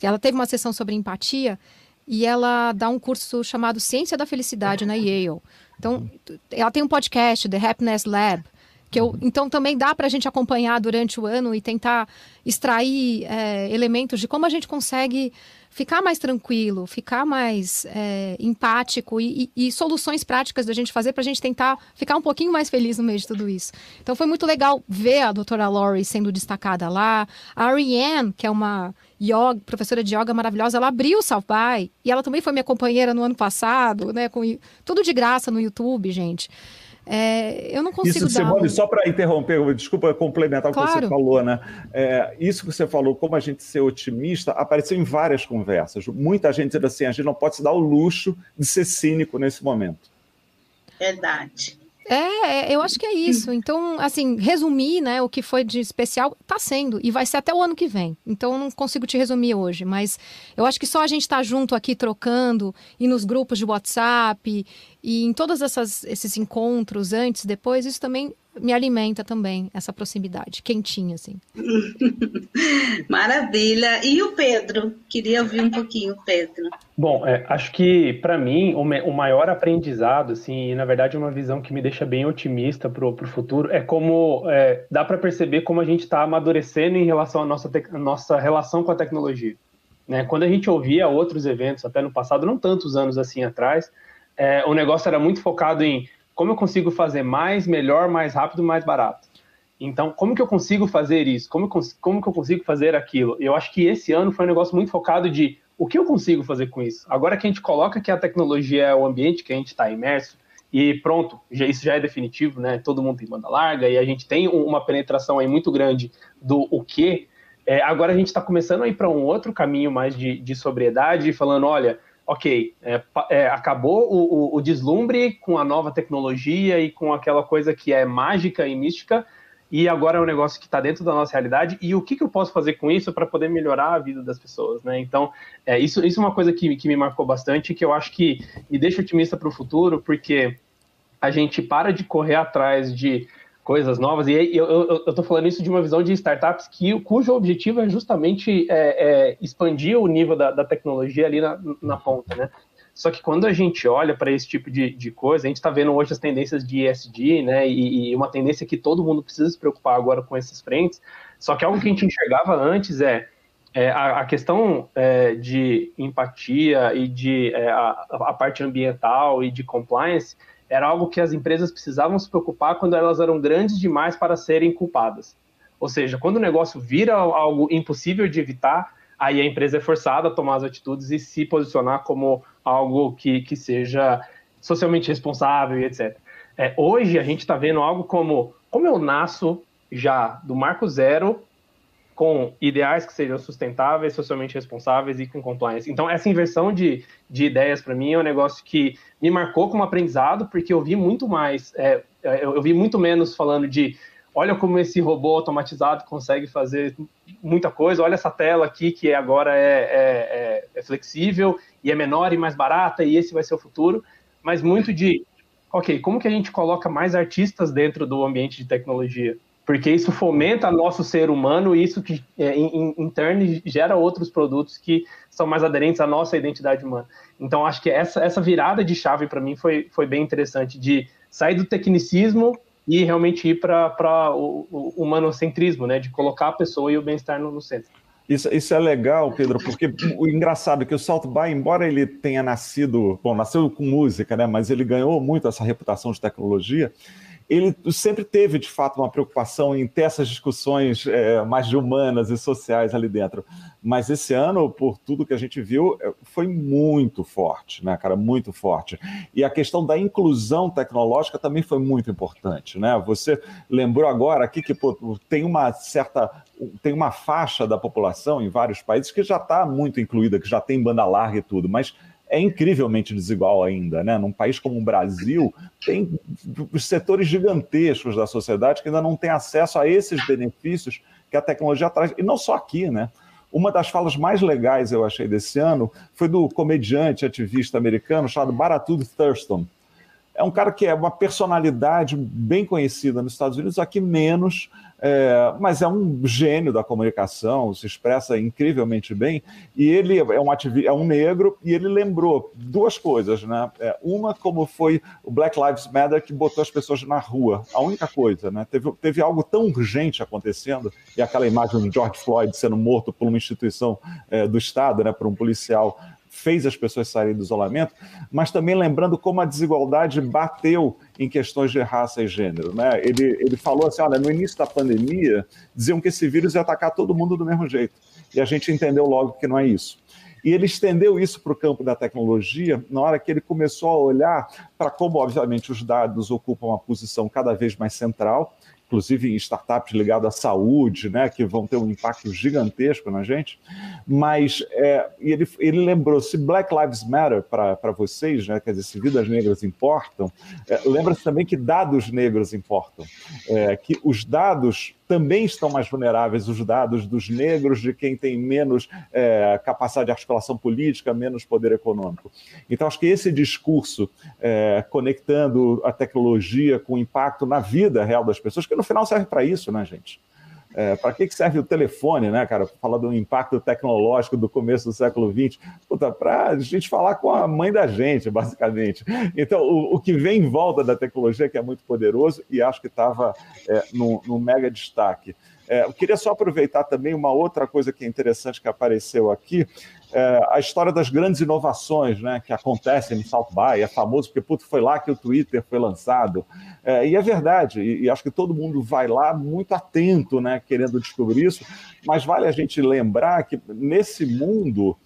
ela teve uma sessão sobre empatia e ela dá um curso chamado Ciência da Felicidade na Yale. Então, ela tem um podcast, The Happiness Lab, que eu, então também dá para a gente acompanhar durante o ano e tentar extrair é, elementos de como a gente consegue ficar mais tranquilo, ficar mais é, empático e, e, e, soluções práticas da gente fazer para a gente tentar ficar um pouquinho mais feliz no meio de tudo isso. Então foi muito legal ver a doutora Laurie sendo destacada lá. A Ariane, que é uma yoga, professora de yoga maravilhosa, ela abriu o Salpai e ela também foi minha companheira no ano passado, né? Com, tudo de graça no YouTube, gente. É, eu não consigo isso, dar... Simone, só para interromper, desculpa complementar claro. o que você falou, né? É, isso que você falou, como a gente ser otimista, apareceu em várias conversas. Muita gente dizendo assim, a gente não pode se dar o luxo de ser cínico nesse momento. Verdade. É, é, eu acho que é isso. Então, assim, resumir, né, o que foi de especial, tá sendo. E vai ser até o ano que vem. Então, eu não consigo te resumir hoje. Mas eu acho que só a gente estar tá junto aqui trocando, e nos grupos de WhatsApp, e em todos esses encontros, antes, depois, isso também me alimenta também, essa proximidade, quentinha, assim. (laughs) Maravilha. E o Pedro? Queria ouvir um pouquinho, Pedro. Bom, é, acho que, para mim, o, o, maior aprendizado, assim, e na verdade uma visão que me deixa bem otimista para o futuro, é como é, dá para perceber como a gente está amadurecendo em relação à nossa, nossa relação com a tecnologia. Né? Quando a gente ouvia outros eventos, até no passado, não tantos anos assim atrás, é, o negócio era muito focado em como eu consigo fazer mais, melhor, mais rápido, mais barato. Então, como que eu consigo fazer isso? Como, como que eu consigo fazer aquilo? Eu acho que esse ano foi um negócio muito focado de o que eu consigo fazer com isso? Agora que a gente coloca que a tecnologia é o ambiente que a gente está imerso, e pronto, já, isso já é definitivo, né? Todo mundo tem banda larga e a gente tem uma penetração aí muito grande do o que. É, agora a gente está começando a ir para um outro caminho mais de, de sobriedade, falando, olha, ok, é, é, acabou o, o, o, deslumbre com a nova tecnologia e com aquela coisa que é mágica e mística, e agora é um negócio que está dentro da nossa realidade, e o que, que eu posso fazer com isso para poder melhorar a vida das pessoas, né? Então, é, isso, isso é uma coisa que, que me marcou bastante, que eu acho que me deixa otimista para o futuro, porque a gente para de correr atrás de coisas novas. E eu estou falando isso de uma visão de startups que, cujo objetivo é justamente é, é expandir o nível da, da tecnologia ali na, na, ponta, né? Só que quando a gente olha para esse tipo de, de, coisa, a gente está vendo hoje as tendências de ESG, né? E, e, uma tendência que todo mundo precisa se preocupar agora com esses frentes. Só que algo que a gente enxergava antes é, é a, a, questão é, de empatia e de é, a, a parte ambiental e de compliance era algo que as empresas precisavam se preocupar quando elas eram grandes demais para serem culpadas. Ou seja, quando o negócio vira algo impossível de evitar, aí a empresa é forçada a tomar as atitudes e se posicionar como algo que, que seja socialmente responsável e etc. É, hoje a gente está vendo algo como como eu nasço já do marco zero com ideais que sejam sustentáveis, socialmente responsáveis e com compliance. Então, essa inversão de, de ideias, para mim, é um negócio que me marcou como aprendizado, porque eu vi muito mais, é, é, eu, eu vi muito menos falando de olha como esse robô automatizado consegue fazer muita coisa, olha essa tela aqui que agora é, é, é, é, flexível e é menor e mais barata, e esse vai ser o futuro, mas muito de ok, como que a gente coloca mais artistas dentro do ambiente de tecnologia? Porque isso fomenta nosso ser humano e isso que, é, em, em turn, gera outros produtos que são mais aderentes à nossa identidade humana. Então, acho que essa, essa virada de chave para mim foi, foi bem interessante, de sair do tecnicismo e realmente ir para o, o humanocentrismo, né? De colocar a pessoa e o bem-estar no, no centro. Isso, isso é legal, Pedro, porque o engraçado é que o Salt By, embora ele tenha nascido, bom, nasceu com música, né? Mas ele ganhou muito essa reputação de tecnologia ele sempre teve, de fato, uma preocupação em ter essas discussões é, mais humanas e sociais ali dentro. Mas esse ano, por tudo que a gente viu, é, foi muito forte, né, cara? Muito forte. E a questão da inclusão tecnológica também foi muito importante, né? Você lembrou agora aqui que pô, tem uma certa. Tem uma faixa da população em vários países que já está muito incluída, que já tem banda larga e tudo, mas é incrivelmente desigual ainda, né? Num país como o Brasil, tem setores gigantescos da sociedade que ainda não têm acesso a esses benefícios que a tecnologia traz, e não só aqui, né? Uma das falas mais legais eu achei desse ano foi do comediante ativista americano chamado Baratud Thurston. É um cara que é uma personalidade bem conhecida nos Estados Unidos, aqui menos, é, mas é um gênio da comunicação, se expressa incrivelmente bem. E ele é um, é um negro e ele lembrou duas coisas, né? É, uma, como foi o Black Lives Matter que botou as pessoas na rua. A única coisa, né? Teve, teve algo tão urgente acontecendo e aquela imagem do George Floyd sendo morto por uma instituição é, do Estado, né? Por um policial fez as pessoas saírem do isolamento, mas também lembrando como a desigualdade bateu em questões de raça e gênero. Né? Ele, ele falou assim: olha, no início da pandemia, diziam que esse vírus ia atacar todo mundo do mesmo jeito. E a gente entendeu logo que não é isso. E ele estendeu isso para o campo da tecnologia na hora que ele começou a olhar para como, obviamente, os dados ocupam uma posição cada vez mais central inclusive em startups ligadas à saúde, né, que vão ter um impacto gigantesco na gente. Mas é, ele, ele lembrou: se Black Lives Matter para vocês, né, quer dizer, se vidas negras importam, é, lembra-se também que dados negros importam, é, que os dados também estão mais vulneráveis os dados dos negros, de quem tem menos é, capacidade de articulação política, menos poder econômico. Então, acho que esse discurso, é, conectando a tecnologia com o impacto na vida real das pessoas, que no final serve para isso, né, gente? É, para que serve o telefone, né, cara? Falar do impacto tecnológico do começo do século XX, para a gente falar com a mãe da gente, basicamente. Então, o, o, que vem em volta da tecnologia, que é muito poderoso, e acho que estava é, no, no mega destaque. É, eu queria só aproveitar também uma outra coisa que é interessante que apareceu aqui, é, a história das grandes inovações né, que acontecem no South By, é famoso porque puto, foi lá que o Twitter foi lançado. É, e é verdade, e, e, acho que todo mundo vai lá muito atento, né, querendo descobrir isso, mas vale a gente lembrar que nesse mundo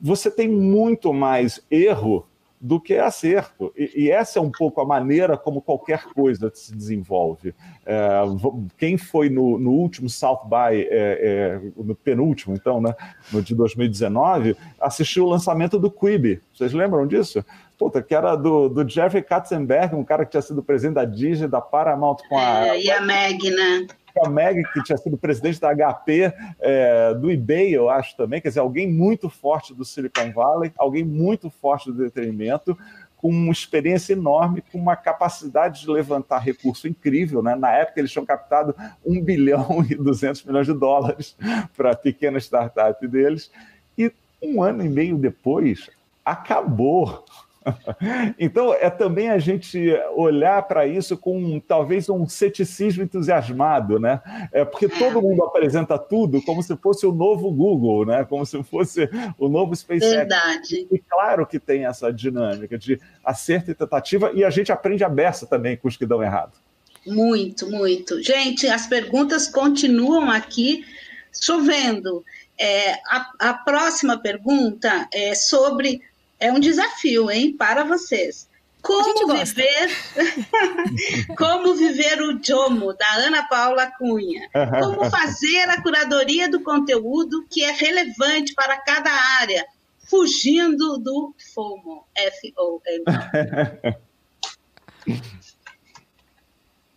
você tem muito mais erro do que é E, e, essa é um pouco a maneira como qualquer coisa se desenvolve. É, quem foi no, no, último South by, é, é, no penúltimo, então, né, no de 2019, assistiu o lançamento do Quibi. Vocês lembram disso? Puta, que era do, do Jeffrey Katzenberg, um cara que tinha sido presidente da Disney, da Paramount com a. É, e a Meg, né? A Meg, que tinha sido presidente da HP, é, do eBay, eu acho também, quer dizer, alguém muito forte do Silicon Valley, alguém muito forte do entretenimento, com uma experiência enorme, com uma capacidade de levantar recurso incrível. Né? Na época, eles tinham captado 1 bilhão (laughs) e 200 milhões de dólares (laughs) para a pequena startup deles. E um ano e meio depois, acabou (laughs) então, é também a gente olhar para isso com talvez um ceticismo entusiasmado, né? É porque todo mundo apresenta tudo como se fosse o novo Google, né? Como se fosse o novo SpaceX. Verdade. E claro que tem essa dinâmica de acerto e tentativa, e a gente aprende a beça também com os que dão errado. Muito, muito. Gente, as perguntas continuam aqui chovendo. É, a, a próxima pergunta é sobre é um desafio, hein, para vocês. Como viver, (laughs) como viver o Jomo da Ana Paula Cunha? Como fazer a curadoria do conteúdo que é relevante para cada área, fugindo do FOMO, F O M. (laughs)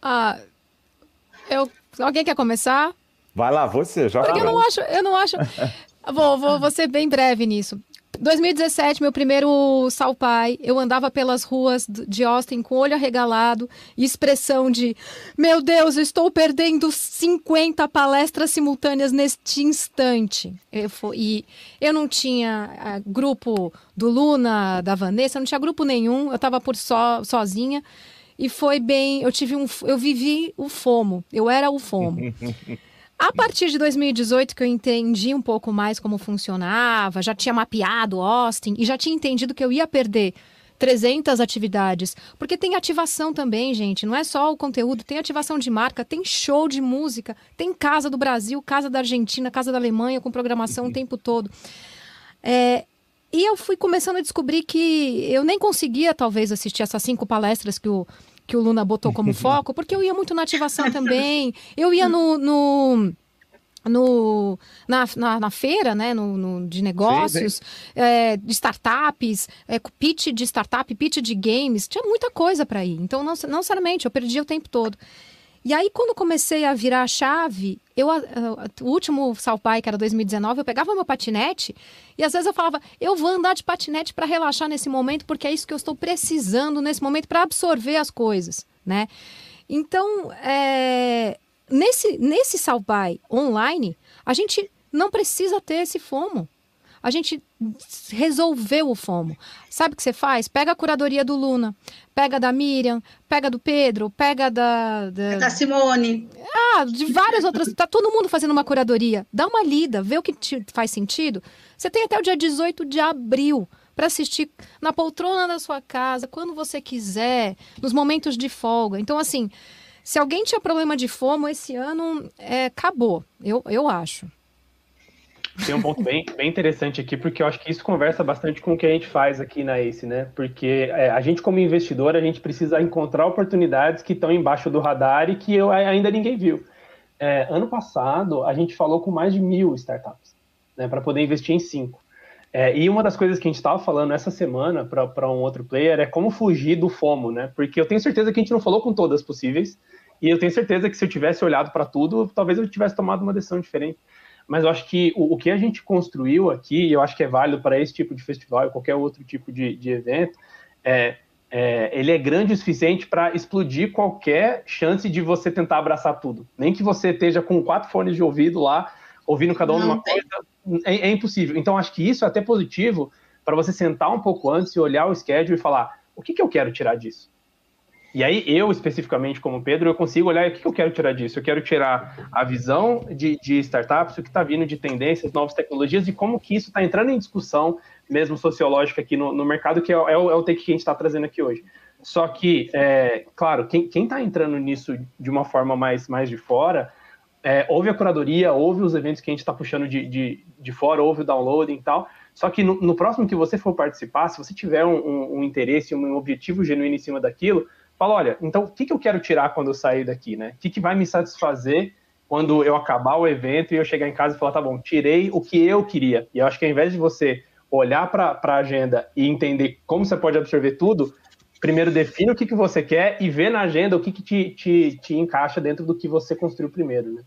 ah, eu, alguém quer começar? Vai lá, você já. Porque eu não acho, eu não acho. vou, vou, vou ser bem breve nisso. 2017, meu primeiro Salpai, eu andava pelas ruas de Austin com olho arregalado e expressão de: Meu Deus, eu estou perdendo 50 palestras simultâneas neste instante. Eu, e eu não tinha uh, grupo do Luna, da Vanessa, não tinha grupo nenhum, eu estava por só, sozinha. E foi bem, eu tive um, eu vivi o FOMO, eu era o FOMO. (laughs) A partir de 2018, que eu entendi um pouco mais como funcionava, já tinha mapeado Austin e já tinha entendido que eu ia perder 300 atividades. Porque tem ativação também, gente. Não é só o conteúdo, tem ativação de marca, tem show de música, tem Casa do Brasil, Casa da Argentina, Casa da Alemanha, com programação o tempo todo. É, e eu fui começando a descobrir que eu nem conseguia, talvez, assistir essas cinco palestras que o que o Luna botou como (laughs) foco, porque eu ia muito na ativação também. Eu ia no, no no, na, na, na, feira né, no, no de negócios, é, de startups, é, pitch de startup, pitch de games, tinha muita coisa para ir. Então, não, não necessariamente, eu perdia o tempo todo. E aí, quando comecei a virar a chave, eu, o último Salpai, que era 2019, eu pegava meu patinete e às vezes eu falava, eu vou andar de patinete para relaxar nesse momento, porque é isso que eu estou precisando nesse momento para absorver as coisas, né? Então, é, nesse, nesse Salpai online, a gente não precisa ter esse fomo a gente resolveu o FOMO. Sabe o que você faz? Pega a curadoria do Luna, pega da Miriam, pega do Pedro, pega da. Da, da Simone. Ah, de várias outras. Tá todo mundo fazendo uma curadoria. Dá uma lida, vê o que te faz sentido. Você tem até o dia 18 de abril para assistir na poltrona da sua casa, quando você quiser, nos momentos de folga. Então, assim, se alguém tinha problema de FOMO esse ano, é, acabou, eu, eu acho. Tem um ponto bem, bem interessante aqui, porque eu acho que isso conversa bastante com o que a gente faz aqui na ACE, né? Porque é, a gente, como investidor, a gente precisa encontrar oportunidades que estão embaixo do radar e que eu, ainda ninguém viu. É, ano passado, a gente falou com mais de mil startups, né? Para poder investir em cinco. É, e uma das coisas que a gente estava falando essa semana para um outro player é como fugir do FOMO, né? Porque eu tenho certeza que a gente não falou com todas possíveis, e eu tenho certeza que se eu tivesse olhado para tudo, talvez eu tivesse tomado uma decisão diferente mas eu acho que o, o, que a gente construiu aqui, e eu acho que é válido para esse tipo de festival e qualquer outro tipo de, de evento, é, é, ele é grande o suficiente para explodir qualquer chance de você tentar abraçar tudo. Nem que você esteja com quatro fones de ouvido lá, ouvindo cada um uma coisa, é, é, impossível. Então, acho que isso é até positivo para você sentar um pouco antes e olhar o schedule e falar: o que, que eu quero tirar disso? E aí, eu, especificamente como Pedro, eu consigo olhar o que eu quero tirar disso. Eu quero tirar a visão de, de startups, o que está vindo de tendências, novas tecnologias e como que isso está entrando em discussão, mesmo sociológica, aqui no, no mercado, que é, é, o, é o take que a gente está trazendo aqui hoje. Só que, é, claro, quem está entrando nisso de uma forma mais, mais de fora, é, ouve a curadoria, ouve os eventos que a gente está puxando de, de, de fora, ouve o downloading e tal. Só que no, no, próximo que você for participar, se você tiver um, um, um interesse, um objetivo genuíno em cima daquilo, fala, olha, então o que, que eu quero tirar quando eu sair daqui, né? O que, que vai me satisfazer quando eu acabar o evento e eu chegar em casa e falar, tá bom, tirei o que eu queria. E eu acho que ao invés de você olhar para a agenda e entender como você pode absorver tudo, primeiro define o que, que você quer e vê na agenda o que, que te, te, te encaixa dentro do que você construiu primeiro, né?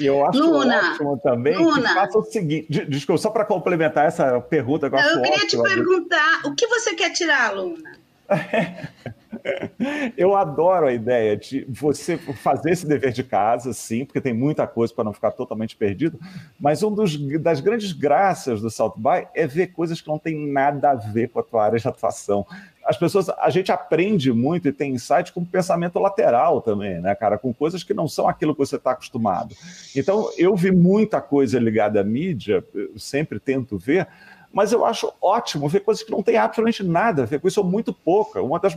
E eu acho Luna, ótimo também Luna, que faça o seguinte. Desculpa, só para complementar essa pergunta que eu, eu queria ótimo, te perguntar: o que você quer tirar, Luna? (laughs) Eu adoro a ideia de você fazer esse dever de casa, sim, porque tem muita coisa para não ficar totalmente perdido. Mas um dos, das grandes graças do South By é ver coisas que não tem nada a ver com a tua área de atuação. As pessoas, a gente aprende muito e tem insight com pensamento lateral também, né, cara? Com coisas que não são aquilo que você está acostumado. Então, eu vi muita coisa ligada à mídia, sempre tento ver, mas eu acho ótimo ver coisas que não tem absolutamente nada a ver com isso, ou muito pouca. Uma das,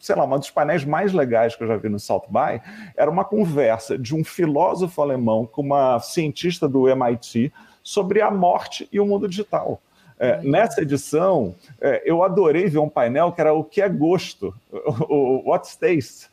sei lá, uma dos painéis mais legais que eu já vi no South By era uma conversa de um filósofo alemão com uma cientista do MIT sobre a morte e o mundo digital. É, nessa edição, é, eu adorei ver um painel que era o que é gosto, (laughs) o, o What's Taste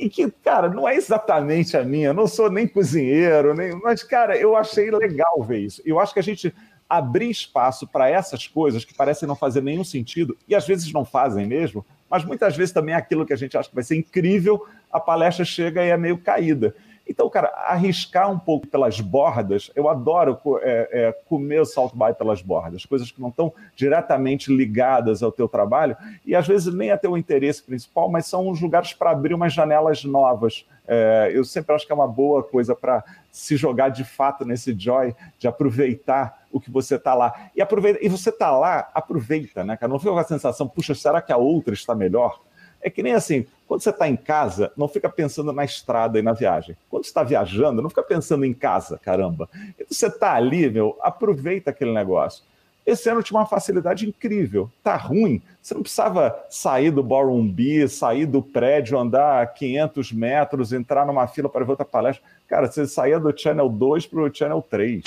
e que, cara, não é exatamente a minha, eu não sou nem cozinheiro, nem, mas, cara, eu achei legal ver isso. Eu acho que a gente abrir espaço para essas coisas que parecem não fazer nenhum sentido, e às vezes não fazem mesmo, mas muitas vezes também é aquilo que a gente acha que vai ser incrível, a palestra chega e é meio caída. Então, cara, arriscar um pouco pelas bordas, eu adoro é, é, comer o salt by pelas bordas, coisas que não estão diretamente ligadas ao teu trabalho e às vezes nem a teu interesse principal, mas são uns lugares para abrir umas janelas novas. É, eu sempre acho que é uma boa coisa para se jogar de fato nesse joy, de aproveitar o que você está lá. E, aproveita, e você está lá, aproveita, né, cara? Não fica com a sensação, puxa, será que a outra está melhor? É que nem assim, quando você está em casa, não fica pensando na estrada e na viagem. Quando está viajando, não fica pensando em casa, caramba. E você está ali, meu, aproveita aquele negócio. Esse ano tinha uma facilidade incrível. Tá ruim, você não precisava sair do Ballroom B, sair do prédio, andar 500 metros, entrar numa fila para ver outra palestra. Cara, você saía do Channel 2 para o Channel 3.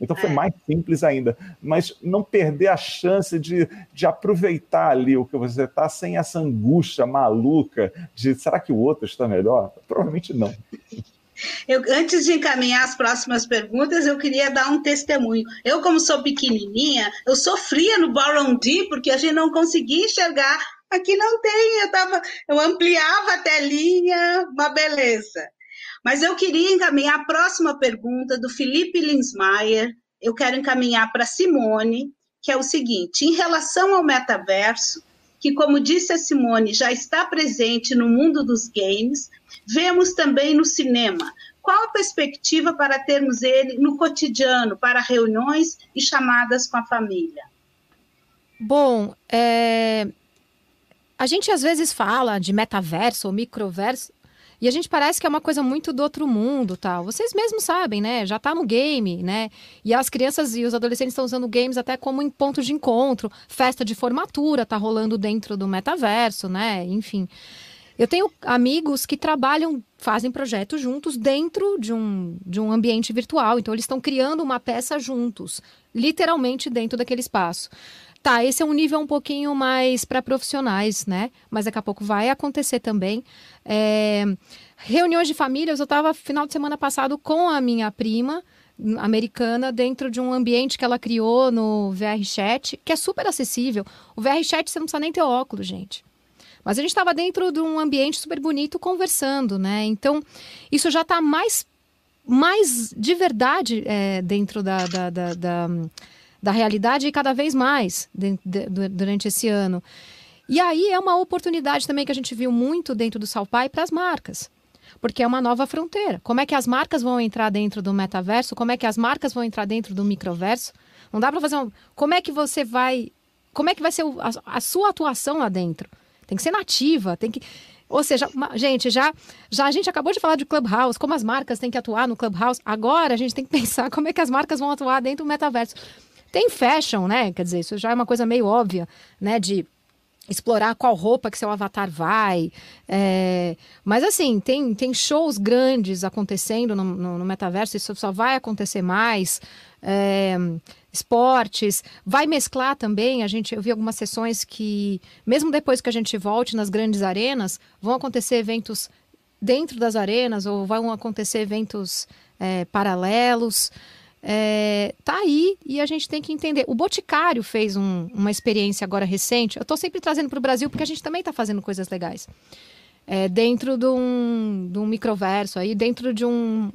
Então foi é. mais simples ainda. Mas não perder a chance de, de aproveitar ali o que você está sem essa angústia maluca de será que o outro está melhor? Provavelmente não. Eu, antes de encaminhar as próximas perguntas, eu queria dar um testemunho. Eu, como sou pequenininha, eu sofria no D porque a gente não conseguia enxergar. Aqui não tem, eu, tava, eu ampliava a telinha, uma beleza. Mas eu queria encaminhar a próxima pergunta do Felipe Linsmaier. Eu quero encaminhar para Simone, que é o seguinte: em relação ao metaverso, que, como disse a Simone, já está presente no mundo dos games, vemos também no cinema. Qual a perspectiva para termos ele no cotidiano, para reuniões e chamadas com a família? Bom, é... a gente às vezes fala de metaverso ou microverso, e a gente parece que é uma coisa muito do outro mundo, tal. Vocês mesmos sabem, né? Já tá no game, né? E as crianças e os adolescentes estão usando games até como em ponto de encontro, festa de formatura tá rolando dentro do metaverso, né? Enfim. Eu tenho amigos que trabalham, fazem projetos juntos dentro de um, de um ambiente virtual. Então, eles estão criando uma peça juntos, literalmente dentro daquele espaço. Tá, esse é um nível um pouquinho mais para profissionais, né? Mas daqui a pouco vai acontecer também. É... Reuniões de famílias, eu estava final de semana passado com a minha prima americana dentro de um ambiente que ela criou no VRChat, que é super acessível. O VRChat você não precisa nem ter óculos, gente. Mas a gente estava dentro de um ambiente super bonito conversando, né? Então, isso já está mais, mais de verdade é, dentro da, da, da, da da realidade e cada vez mais de, de, durante esse ano. E aí é uma oportunidade também que a gente viu muito dentro do Salpai para as marcas. Porque é uma nova fronteira. Como é que as marcas vão entrar dentro do metaverso? Como é que as marcas vão entrar dentro do microverso? Não dá para fazer um... Como é que você vai... Como é que vai ser a, sua atuação lá dentro? Tem que ser nativa, tem que... Ou seja, gente, já, já a gente acabou de falar de Clubhouse, como as marcas têm que atuar no Clubhouse. Agora a gente tem que (laughs) pensar como é que as marcas vão atuar dentro do metaverso. Tem fashion, né? Quer dizer, isso já é uma coisa meio óbvia, né? De explorar qual roupa que seu avatar vai. É... Mas assim, tem, tem shows grandes acontecendo no, no, no metaverso, isso só vai acontecer mais. É... Esportes, vai mesclar também. A gente, eu vi algumas sessões que, mesmo depois que a gente volte nas grandes arenas, vão acontecer eventos dentro das arenas ou vão acontecer eventos é, paralelos é, tá aí e a gente tem que entender. O Boticário fez um, uma experiência agora recente. Eu estou sempre trazendo para o Brasil porque a gente também está fazendo coisas legais. É, dentro de um, de um microverso, aí dentro de um.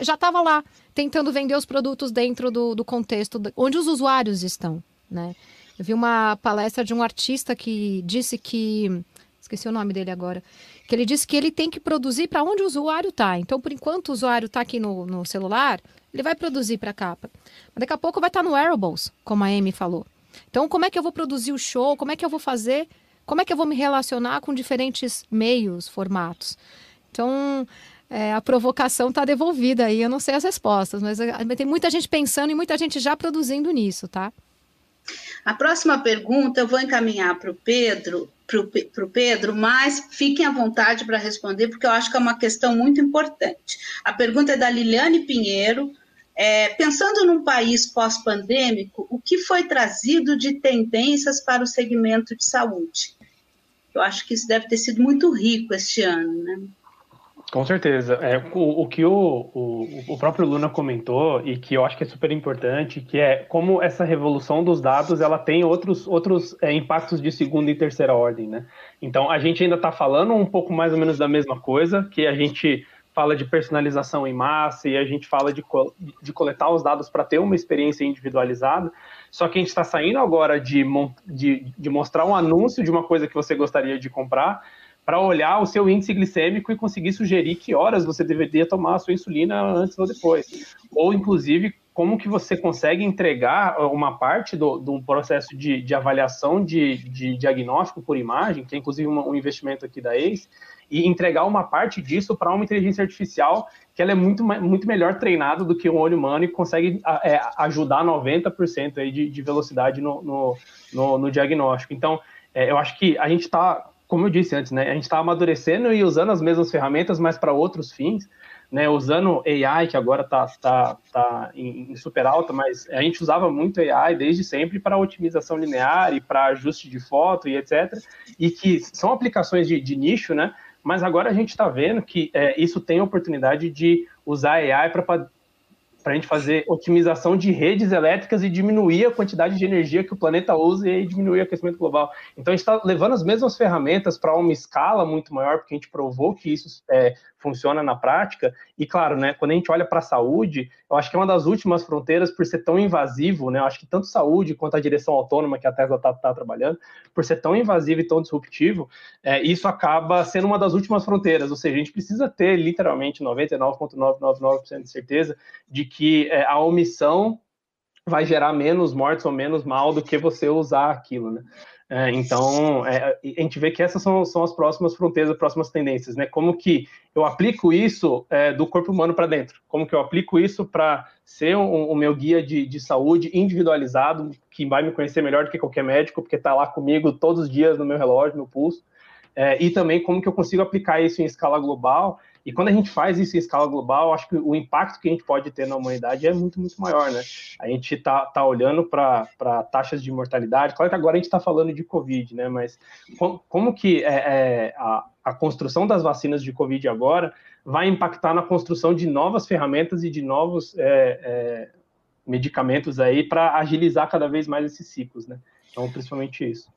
Já estava lá, tentando vender os produtos dentro do, do contexto onde os usuários estão. Né? Eu vi uma palestra de um artista que disse que. Esqueci o nome dele agora. Que ele disse que ele tem que produzir para onde o usuário está. Então, por enquanto o usuário está aqui no, no celular, ele vai produzir para a capa. Mas daqui a pouco vai estar tá no wearables, como a Amy falou. Então, como é que eu vou produzir o show? Como é que eu vou fazer? Como é que eu vou me relacionar com diferentes meios, formatos? Então, é, a provocação está devolvida aí. Eu não sei as respostas, mas é, tem muita gente pensando e muita gente já produzindo nisso, tá? A próxima pergunta eu vou encaminhar para o Pedro, para o Pedro, mas fiquem à vontade para responder, porque eu acho que é uma questão muito importante. A pergunta é da Liliane Pinheiro, é, pensando num país pós-pandêmico, o que foi trazido de tendências para o segmento de saúde? Eu acho que isso deve ter sido muito rico este ano, né? Com certeza. É, o, o que o, o, o, próprio Luna comentou e que eu acho que é super importante, que é como essa revolução dos dados ela tem outros, outros é, impactos de segunda e terceira ordem, né? Então a gente ainda está falando um pouco mais ou menos da mesma coisa, que a gente fala de personalização em massa e a gente fala de, de coletar os dados para ter uma experiência individualizada. Só que a gente está saindo agora de, de, de mostrar um anúncio de uma coisa que você gostaria de comprar para olhar o seu índice glicêmico e conseguir sugerir que horas você deveria tomar a sua insulina antes ou depois. Ou, inclusive, como que você consegue entregar uma parte do, do processo de, de avaliação de, de, diagnóstico por imagem, que é inclusive um, um investimento aqui da ACE, e entregar uma parte disso para uma inteligência artificial que ela é muito, muito melhor treinada do que um olho humano e consegue é, ajudar 90% aí de, de velocidade no, no, no, no diagnóstico. Então, é, eu acho que a gente está como eu disse antes, né, a gente está amadurecendo e usando as mesmas ferramentas, mas para outros fins, né, usando AI, que agora está tá, tá em, em, super alta, mas a gente usava muito AI desde sempre para otimização linear e para ajuste de foto e etc. E que são aplicações de, de nicho, né? Mas agora a gente está vendo que é, isso tem a oportunidade de usar AI para para a gente fazer otimização de redes elétricas e diminuir a quantidade de energia que o planeta usa e diminuir o aquecimento global. Então, a gente está levando as mesmas ferramentas para uma escala muito maior, porque a gente provou que isso é, funciona na prática. E, claro, né, quando a gente olha para a saúde, eu acho que é uma das últimas fronteiras por ser tão invasivo, né? Eu acho que tanto saúde quanto a direção autônoma que a Tesla está tá trabalhando, por ser tão invasivo e tão disruptivo, é, isso acaba sendo uma das últimas fronteiras. Ou seja, a gente precisa ter literalmente 99,999% de certeza de que é, a omissão vai gerar menos mortes ou menos mal do que você usar aquilo, né? É, então, é, a gente vê que essas são, são, as próximas fronteiras, as próximas tendências, né? Como que eu aplico isso é, do corpo humano para dentro? Como que eu aplico isso para ser o meu guia de, de, saúde individualizado, que vai me conhecer melhor do que qualquer médico, porque está lá comigo todos os dias no meu relógio, no pulso, é, e também como que eu consigo aplicar isso em escala global e quando a gente faz isso em escala global, acho que o impacto que a gente pode ter na humanidade é muito, muito maior, né? A gente está tá olhando para taxas de mortalidade. Claro que agora a gente está falando de Covid, né? Mas como, como que é, é, a, a construção das vacinas de Covid agora vai impactar na construção de novas ferramentas e de novos é, é medicamentos aí para agilizar cada vez mais esses ciclos, né? Então, principalmente isso.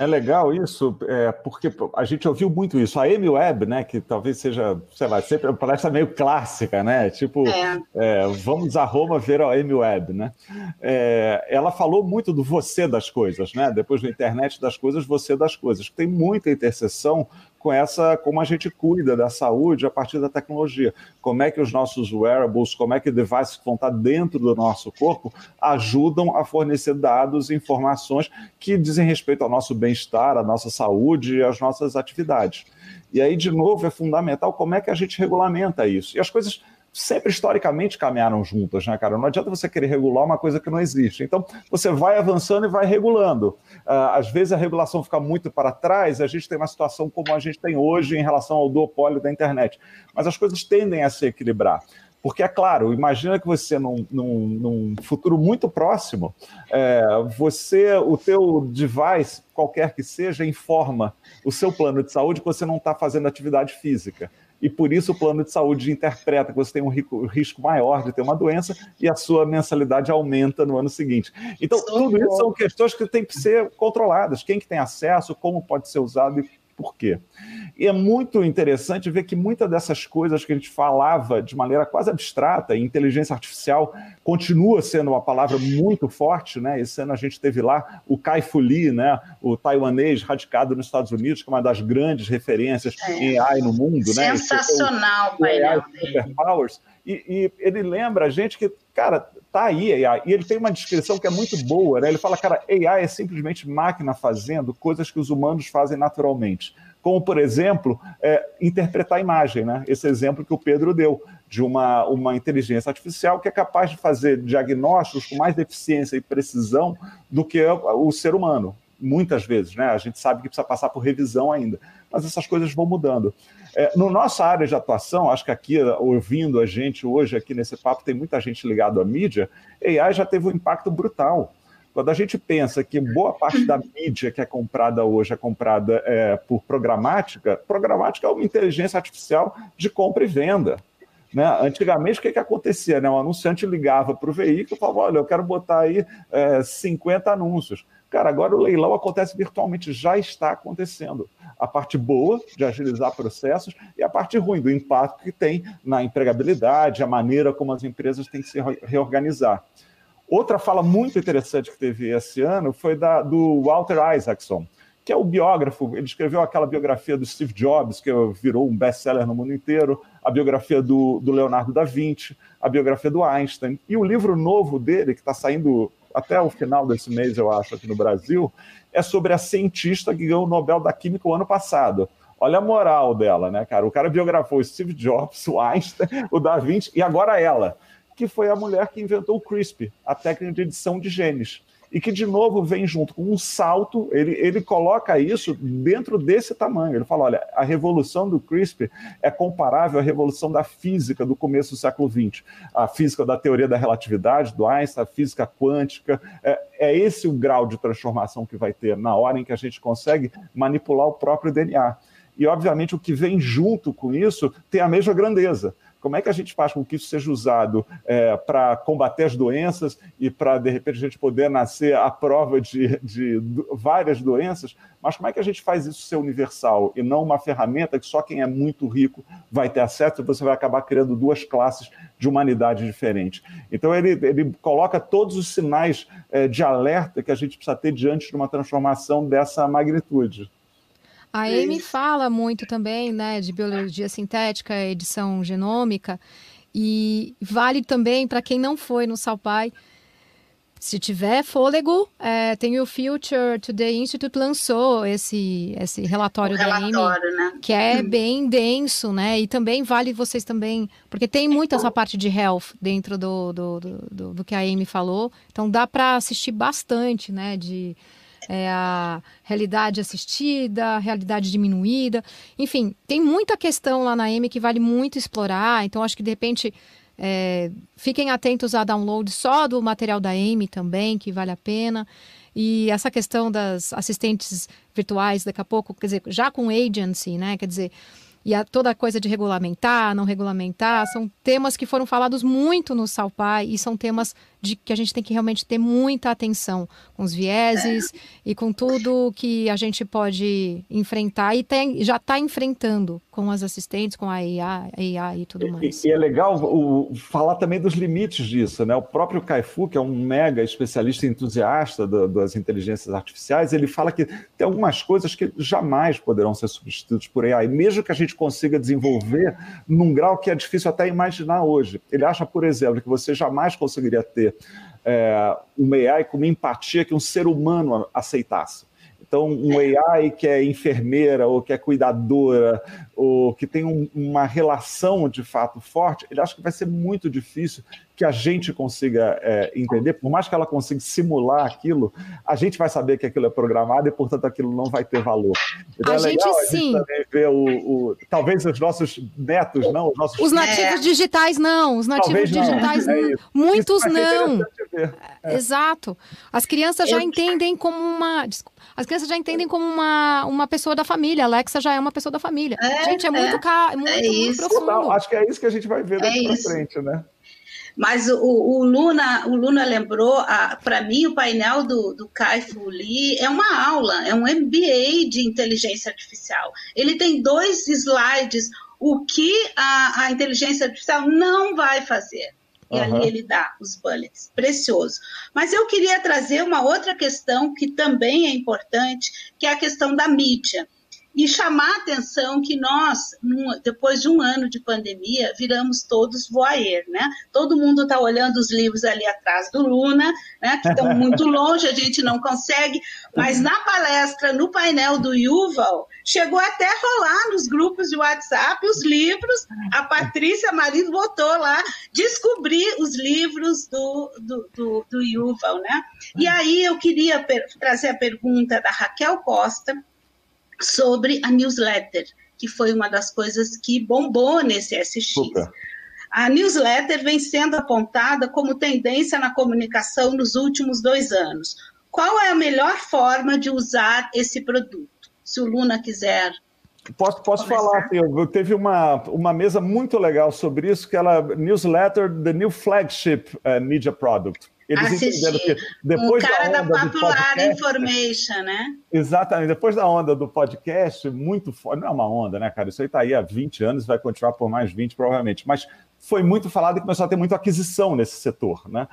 É legal isso, é, porque a gente ouviu muito isso. A Amy Webb, né, que talvez seja, sei lá, sempre parece meio clássica, né? Tipo, é. É, vamos a Roma ver a Amy Webb, né? É, ela falou muito do você das coisas, né? Depois da internet das coisas, você das coisas. Tem muita interseção com essa, como a gente cuida da saúde a partir da tecnologia. Como é que os nossos wearables, como é que devices que vão estar dentro do nosso corpo ajudam a fornecer dados e informações que dizem respeito ao nosso bem-estar, à nossa saúde e às nossas atividades. E aí, de novo, é fundamental como é que a gente regulamenta isso. E as coisas sempre historicamente caminharam juntas, né, cara? Não adianta você querer regular uma coisa que não existe. Então, você vai avançando e vai regulando. Uh, às vezes a regulação fica muito para trás, a gente tem uma situação como a gente tem hoje em relação ao duopólio da internet. Mas as coisas tendem a se equilibrar. Porque, é claro, imagina que você, num, num, num futuro muito próximo, é, você, o teu device, qualquer que seja, informa o seu plano de saúde que você não está fazendo atividade física e por isso o plano de saúde interpreta que você tem um risco maior de ter uma doença e a sua mensalidade aumenta no ano seguinte. Então, tudo isso são questões que têm que ser controladas. Quem que tem acesso, como pode ser usado e por quê. E é muito interessante ver que muitas dessas coisas que a gente falava de maneira quase abstrata, inteligência artificial continua sendo uma palavra muito forte, né? Esse ano a gente teve lá o Kai Fu Lee, né? o taiwanês radicado nos Estados Unidos, que é uma das grandes referências é. em AI no mundo. Né? Sensacional, né? painel Superpowers. E, e ele lembra a gente que, cara, tá aí AI. E ele tem uma descrição que é muito boa, né? Ele fala, cara, AI é simplesmente máquina fazendo coisas que os humanos fazem naturalmente. Como, por exemplo, é, interpretar a imagem, né? Esse exemplo que o Pedro deu, de uma, uma inteligência artificial que é capaz de fazer diagnósticos com mais eficiência e precisão do que o ser humano muitas vezes, né? A gente sabe que precisa passar por revisão ainda, mas essas coisas vão mudando. É, no nossa área de atuação, acho que aqui, ouvindo a gente hoje aqui nesse papo, tem muita gente ligada à mídia, AI já teve um impacto brutal. Quando a gente pensa que boa parte da mídia que é comprada hoje é comprada é, por programática, programática é uma inteligência artificial de compra e venda. Né? Antigamente, o que, que acontecia? Né? O anunciante ligava para o veículo e falava: olha, eu quero botar aí é, 50 anúncios. Cara, agora o leilão acontece virtualmente, já está acontecendo. A parte boa de agilizar processos e a parte ruim do impacto que tem na empregabilidade, a maneira como as empresas têm que se reorganizar. Outra fala muito interessante que teve esse ano foi da, do Walter Isaacson, que é o biógrafo. Ele escreveu aquela biografia do Steve Jobs, que virou um best-seller no mundo inteiro, a biografia do, do Leonardo da Vinci, a biografia do Einstein. E o livro novo dele, que está saindo até o final desse mês, eu acho, aqui no Brasil, é sobre a cientista que ganhou o Nobel da Química o ano passado. Olha a moral dela, né, cara? O cara biografou o Steve Jobs, o Einstein, o Da Vinci e agora ela, que foi a mulher que inventou o CRISPR, a técnica de edição de genes e que, de novo, vem junto com um salto. Ele, ele coloca isso dentro desse tamanho. Ele fala: olha, a revolução do CRISPR é comparável à revolução da física do começo do século XX. A física da teoria da relatividade, do Einstein, a física quântica. É, é esse o grau de transformação que vai ter na hora em que a gente consegue manipular o próprio DNA. E, obviamente, o que vem junto com isso tem a mesma grandeza. Como é que a gente faz com que isso seja usado é, para combater as doenças e para, de repente, a gente poder nascer à prova de, de, várias doenças? Mas como é que a gente faz isso ser universal e não uma ferramenta que só quem é muito rico vai ter acesso e você vai acabar criando duas classes de humanidade diferentes? Então, ele, ele coloca todos os sinais é, de alerta que a gente precisa ter diante de uma transformação dessa magnitude. A Amy fala muito também, né, de biologia sintética, edição genômica, e vale também para quem não foi no Salpai. Se tiver fôlego, é, tem o Future Today Institute lançou esse esse relatório, relatório da Amy, né? que é hum. bem denso, né? E também vale vocês também, porque tem muito essa parte de health dentro do, do, do, do, do que a Amy falou. Então dá para assistir bastante, né? De é, a realidade assistida, realidade diminuída. Enfim, tem muita questão lá na M que vale muito explorar. Então, acho que de repente. É, fiquem atentos a download só do material da Amy também, que vale a pena. E essa questão das assistentes virtuais, daqui a pouco, quer dizer, já com agency, né? Quer dizer, e a, toda a coisa de regulamentar, não regulamentar, são temas que foram falados muito no Salpai e são temas de que a gente tem que realmente ter muita atenção com os vieses e com tudo que a gente pode enfrentar e tem, já está enfrentando com as assistentes, com a IA, a IA e tudo mais. E, e é legal o, falar também dos limites disso, né? O próprio Caifu, que é um mega especialista entusiasta do, das inteligências artificiais, ele fala que tem algumas coisas que jamais poderão ser substituídas por AI, mesmo que a gente consiga desenvolver num grau que é difícil até imaginar hoje. Ele acha, por exemplo, que você jamais conseguiria ter é, uma AI com uma empatia que um ser humano aceitasse. Então, um AI que é enfermeira ou que é cuidadora ou que tem um, uma relação de fato forte, ele acha que vai ser muito difícil que a gente consiga é, entender, por mais que ela consiga simular aquilo, a gente vai saber que aquilo é programado e, portanto, aquilo não vai ter valor. Então, a é gente legal sim. a gente ver o, o, talvez os nossos netos, não, os nossos Os nativos é. digitais não, os nativos talvez digitais não. não. muitos não. É. Exato. As crianças já Eu... entendem como uma, as crianças já entendem como uma, uma pessoa da família. A Alexa já é uma pessoa da família. É, gente, é muito, ca... muito, é muito profundo. Não, acho que é isso que a gente vai ver daqui é para frente, né? Mas o, o, Luna, o Luna lembrou, para mim, o painel do, do Kai Fu Lee é uma aula, é um MBA de inteligência artificial. Ele tem dois slides, o que a, a inteligência artificial não vai fazer. E uhum. ali ele dá os bullets, precioso. Mas eu queria trazer uma outra questão que também é importante, que é a questão da mídia e chamar a atenção que nós, depois de um ano de pandemia, viramos todos voyeur, né? Todo mundo está olhando os livros ali atrás do Luna, né? Que estão muito (laughs) longe, a gente não consegue, mas na palestra, no painel do Yuval, chegou até a rolar nos grupos de WhatsApp os livros, a Patrícia Marido botou lá, descobrir os livros do, do, do, do Yuval, né? E aí eu queria trazer a pergunta da Raquel Costa, sobre a newsletter, que foi uma das coisas que bombou nesse SX. Super. A newsletter vem sendo apontada como tendência na comunicação nos últimos dois anos. Qual é a melhor forma de usar esse produto? Se o Luna quiser Posso, posso falar, eu teve uma, uma mesa muito legal sobre isso, que ela newsletter The New Flagship uh, Media Product. Eles Assisti. entenderam que depois o cara da, onda da Popular podcast, Information, né? Exatamente. Depois da onda do podcast, muito forte. Não é uma onda, né, cara? Isso aí está aí há 20 anos, vai continuar por mais 20, provavelmente. Mas foi muito falado e começou a ter muita aquisição nesse setor, né?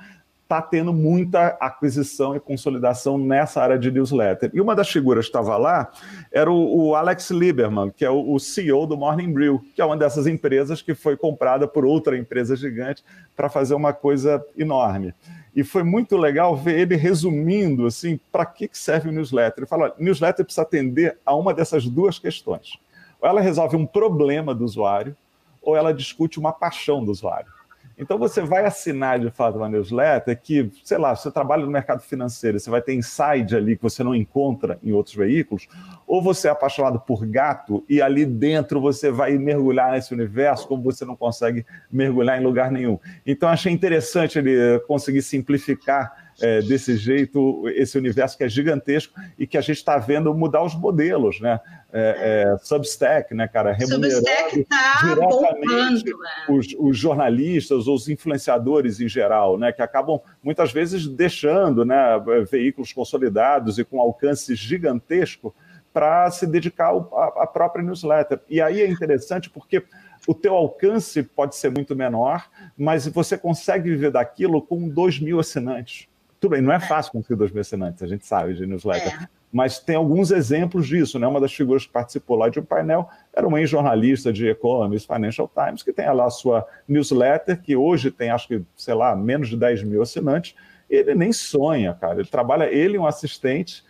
está tendo muita aquisição e consolidação nessa área de newsletter. E uma das figuras que estava lá era o, o, Alex Lieberman, que é o, o, CEO do Morning Brew, que é uma dessas empresas que foi comprada por outra empresa gigante para fazer uma coisa enorme. E foi muito legal ver ele resumindo assim para que, serve o newsletter. Ele fala: newsletter precisa atender a uma dessas duas questões. Ou ela resolve um problema do usuário, ou ela discute uma paixão do usuário. Então você vai assinar de fato uma newsletter que, sei lá, você trabalha no mercado financeiro, você vai ter inside ali que você não encontra em outros veículos, ou você é apaixonado por gato e ali dentro você vai mergulhar nesse universo como você não consegue mergulhar em lugar nenhum. Então achei interessante ele conseguir simplificar é, desse jeito esse universo que é gigantesco e que a gente está vendo mudar os modelos, né? É, é, Substack, né, cara? Remunerando Substack tá diretamente bombando, os, os, jornalistas, os influenciadores em geral, né? Que acabam muitas vezes deixando, né, veículos consolidados e com alcance gigantesco para se dedicar à própria newsletter. E aí é interessante porque o teu alcance pode ser muito menor, mas você consegue viver daquilo com 2 mil assinantes. Tudo bem, não é fácil conseguir dois mil assinantes, a gente sabe de newsletter. É. Mas tem alguns exemplos disso, né? Uma das figuras que participou lá de um painel era uma ex-jornalista de Economist, Financial Times, que tem lá a sua newsletter, que hoje tem, acho que, sei lá, menos de 10 mil assinantes. Ele nem sonha, cara. Ele trabalha, ele e um assistente,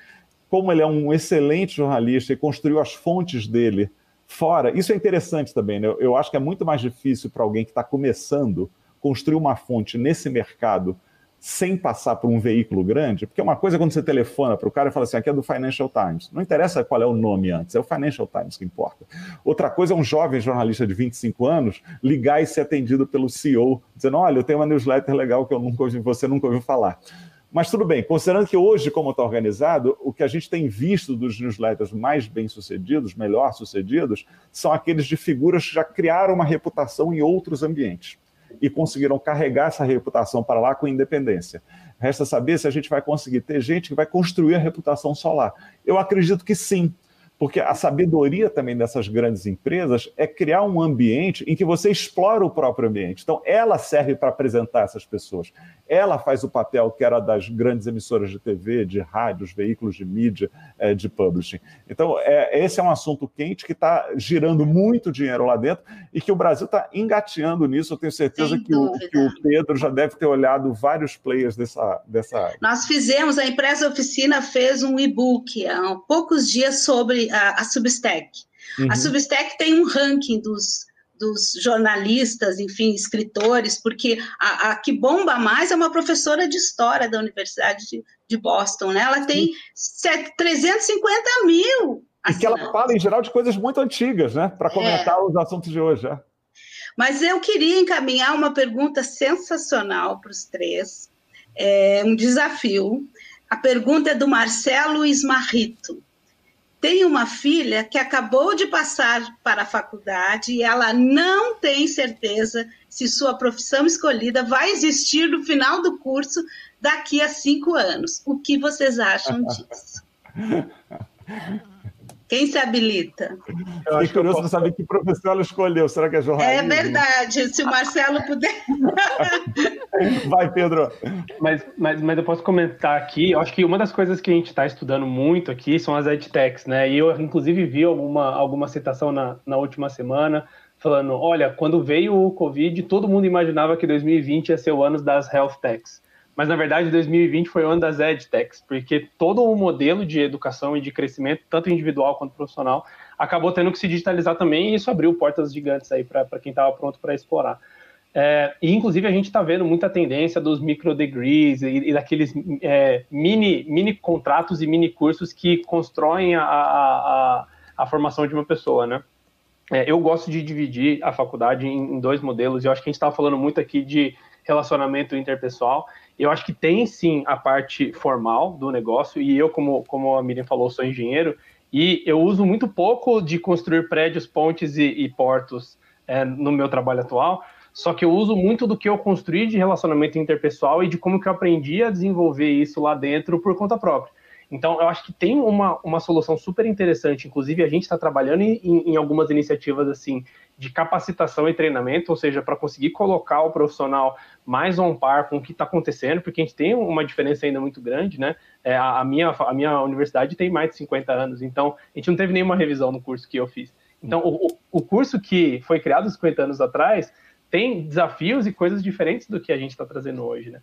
como ele é um excelente jornalista e construiu as fontes dele fora. Isso é interessante também, né? Eu acho que é muito mais difícil para alguém que está começando construir uma fonte nesse mercado sem passar por um veículo grande, porque uma coisa é quando você telefona para o cara e fala assim, aqui é do Financial Times. Não interessa qual é o nome antes, é o Financial Times que importa. Outra coisa é um jovem jornalista de 25 anos ligar e ser atendido pelo CEO, dizendo, olha, eu tenho uma newsletter legal que eu nunca ouvi, você nunca ouviu falar. Mas tudo bem, considerando que hoje, como está organizado, o que a gente tem visto dos newsletters mais bem-sucedidos, melhor sucedidos, são aqueles de figuras que já criaram uma reputação em outros ambientes e conseguiram carregar essa reputação para lá com independência. Resta saber se a gente vai conseguir ter gente que vai construir a reputação solar. Eu acredito que sim, porque a sabedoria também dessas grandes empresas é criar um ambiente em que você explora o próprio ambiente. Então, ela serve para apresentar essas pessoas. Ela faz o papel que era das grandes emissoras de TV, de rádios, veículos de mídia, é, de publishing. Então, é, esse é um assunto quente que está girando muito dinheiro lá dentro e que o Brasil está engateando nisso. Eu tenho certeza que o, que o, Pedro já deve ter olhado vários players dessa, dessa área. Nós fizemos, a empresa oficina fez um e-book há poucos dias sobre a, a Substack. Uhum. A Substack tem um ranking dos, dos jornalistas, enfim, escritores, porque a, a, que bomba mais é uma professora de história da Universidade de, de Boston, né? Ela tem set, 350 mil. E que ela fala, em geral, de coisas muito antigas, né? Para comentar é. os assuntos de hoje. É. Mas eu queria encaminhar uma pergunta sensacional para os três, é um desafio. A pergunta é do Marcelo Ismarrito tem uma filha que acabou de passar para a faculdade e ela não tem certeza se sua profissão escolhida vai existir no final do curso daqui a cinco anos. O que vocês acham (laughs) disso? (laughs) Quem se habilita? Eu acho curioso posso... saber que professor ela escolheu. Será que é jornalismo? É verdade. Se o Marcelo puder. (laughs) Vai, Pedro. Mas, mas, mas eu posso comentar aqui. Eu acho que uma das coisas que a gente está estudando muito aqui são as edtechs, né? E eu, inclusive, vi alguma, alguma citação na, na última semana falando: olha, quando veio o Covid, todo mundo imaginava que 2020 ia ser o ano das health techs mas na verdade 2020 foi o ano das EdTechs, porque todo o modelo de educação e de crescimento, tanto individual quanto profissional, acabou tendo que se digitalizar também e isso abriu portas gigantes aí para quem estava pronto para explorar. É, e inclusive a gente está vendo muita tendência dos micro degrees e, e daqueles é, mini, mini contratos e mini cursos que constroem a, a, a, formação de uma pessoa, né? É, eu gosto de dividir a faculdade em, em dois modelos, e eu acho que a gente estava falando muito aqui de relacionamento interpessoal, eu acho que tem sim a parte formal do negócio, e eu, como, como a Miriam falou, sou engenheiro, E eu uso muito pouco de construir prédios, pontes e, e portos é, no meu trabalho atual, só que eu uso muito do que eu construí de relacionamento interpessoal e de como que eu aprendi a desenvolver isso lá dentro por conta própria. Então, eu acho que tem uma, uma solução super interessante. Inclusive, a gente está trabalhando em, em, algumas iniciativas assim de capacitação e treinamento, ou seja, para conseguir colocar o profissional mais on par com o que está acontecendo, porque a gente tem uma diferença ainda muito grande, né? É, a, minha, a minha universidade tem mais de 50 anos, então a gente não teve nenhuma revisão no curso que eu fiz. Então, o, o curso que foi criado 50 anos atrás tem desafios e coisas diferentes do que a gente está trazendo hoje, né?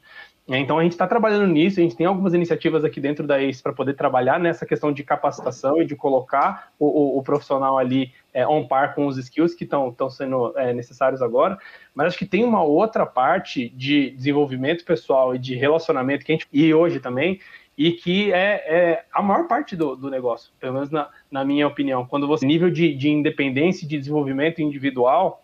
Então a gente está trabalhando nisso, a gente tem algumas iniciativas aqui dentro da ACE para poder trabalhar nessa questão de capacitação e de colocar o, o, o profissional ali é, on par com os skills que estão sendo é, necessários agora, mas acho que tem uma outra parte de desenvolvimento pessoal e de relacionamento que a gente e hoje também e que é, é a maior parte do, do negócio, pelo menos na, na minha opinião. Quando você nível de, de independência e de desenvolvimento individual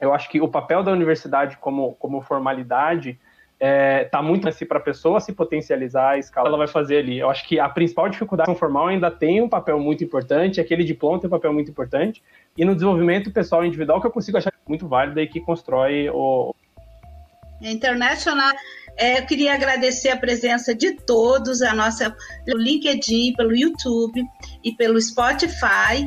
eu acho que o papel da universidade como, como formalidade é, tá muito assim para a pessoa se potencializar a escala ela vai fazer ali. Eu acho que a principal dificuldade formal ainda tem um papel muito importante, aquele diploma tem um papel muito importante, e no desenvolvimento pessoal individual que eu consigo achar muito válido e que constrói o. Internacional. É, eu queria agradecer a presença de todos, a nossa pelo LinkedIn, pelo YouTube e pelo Spotify.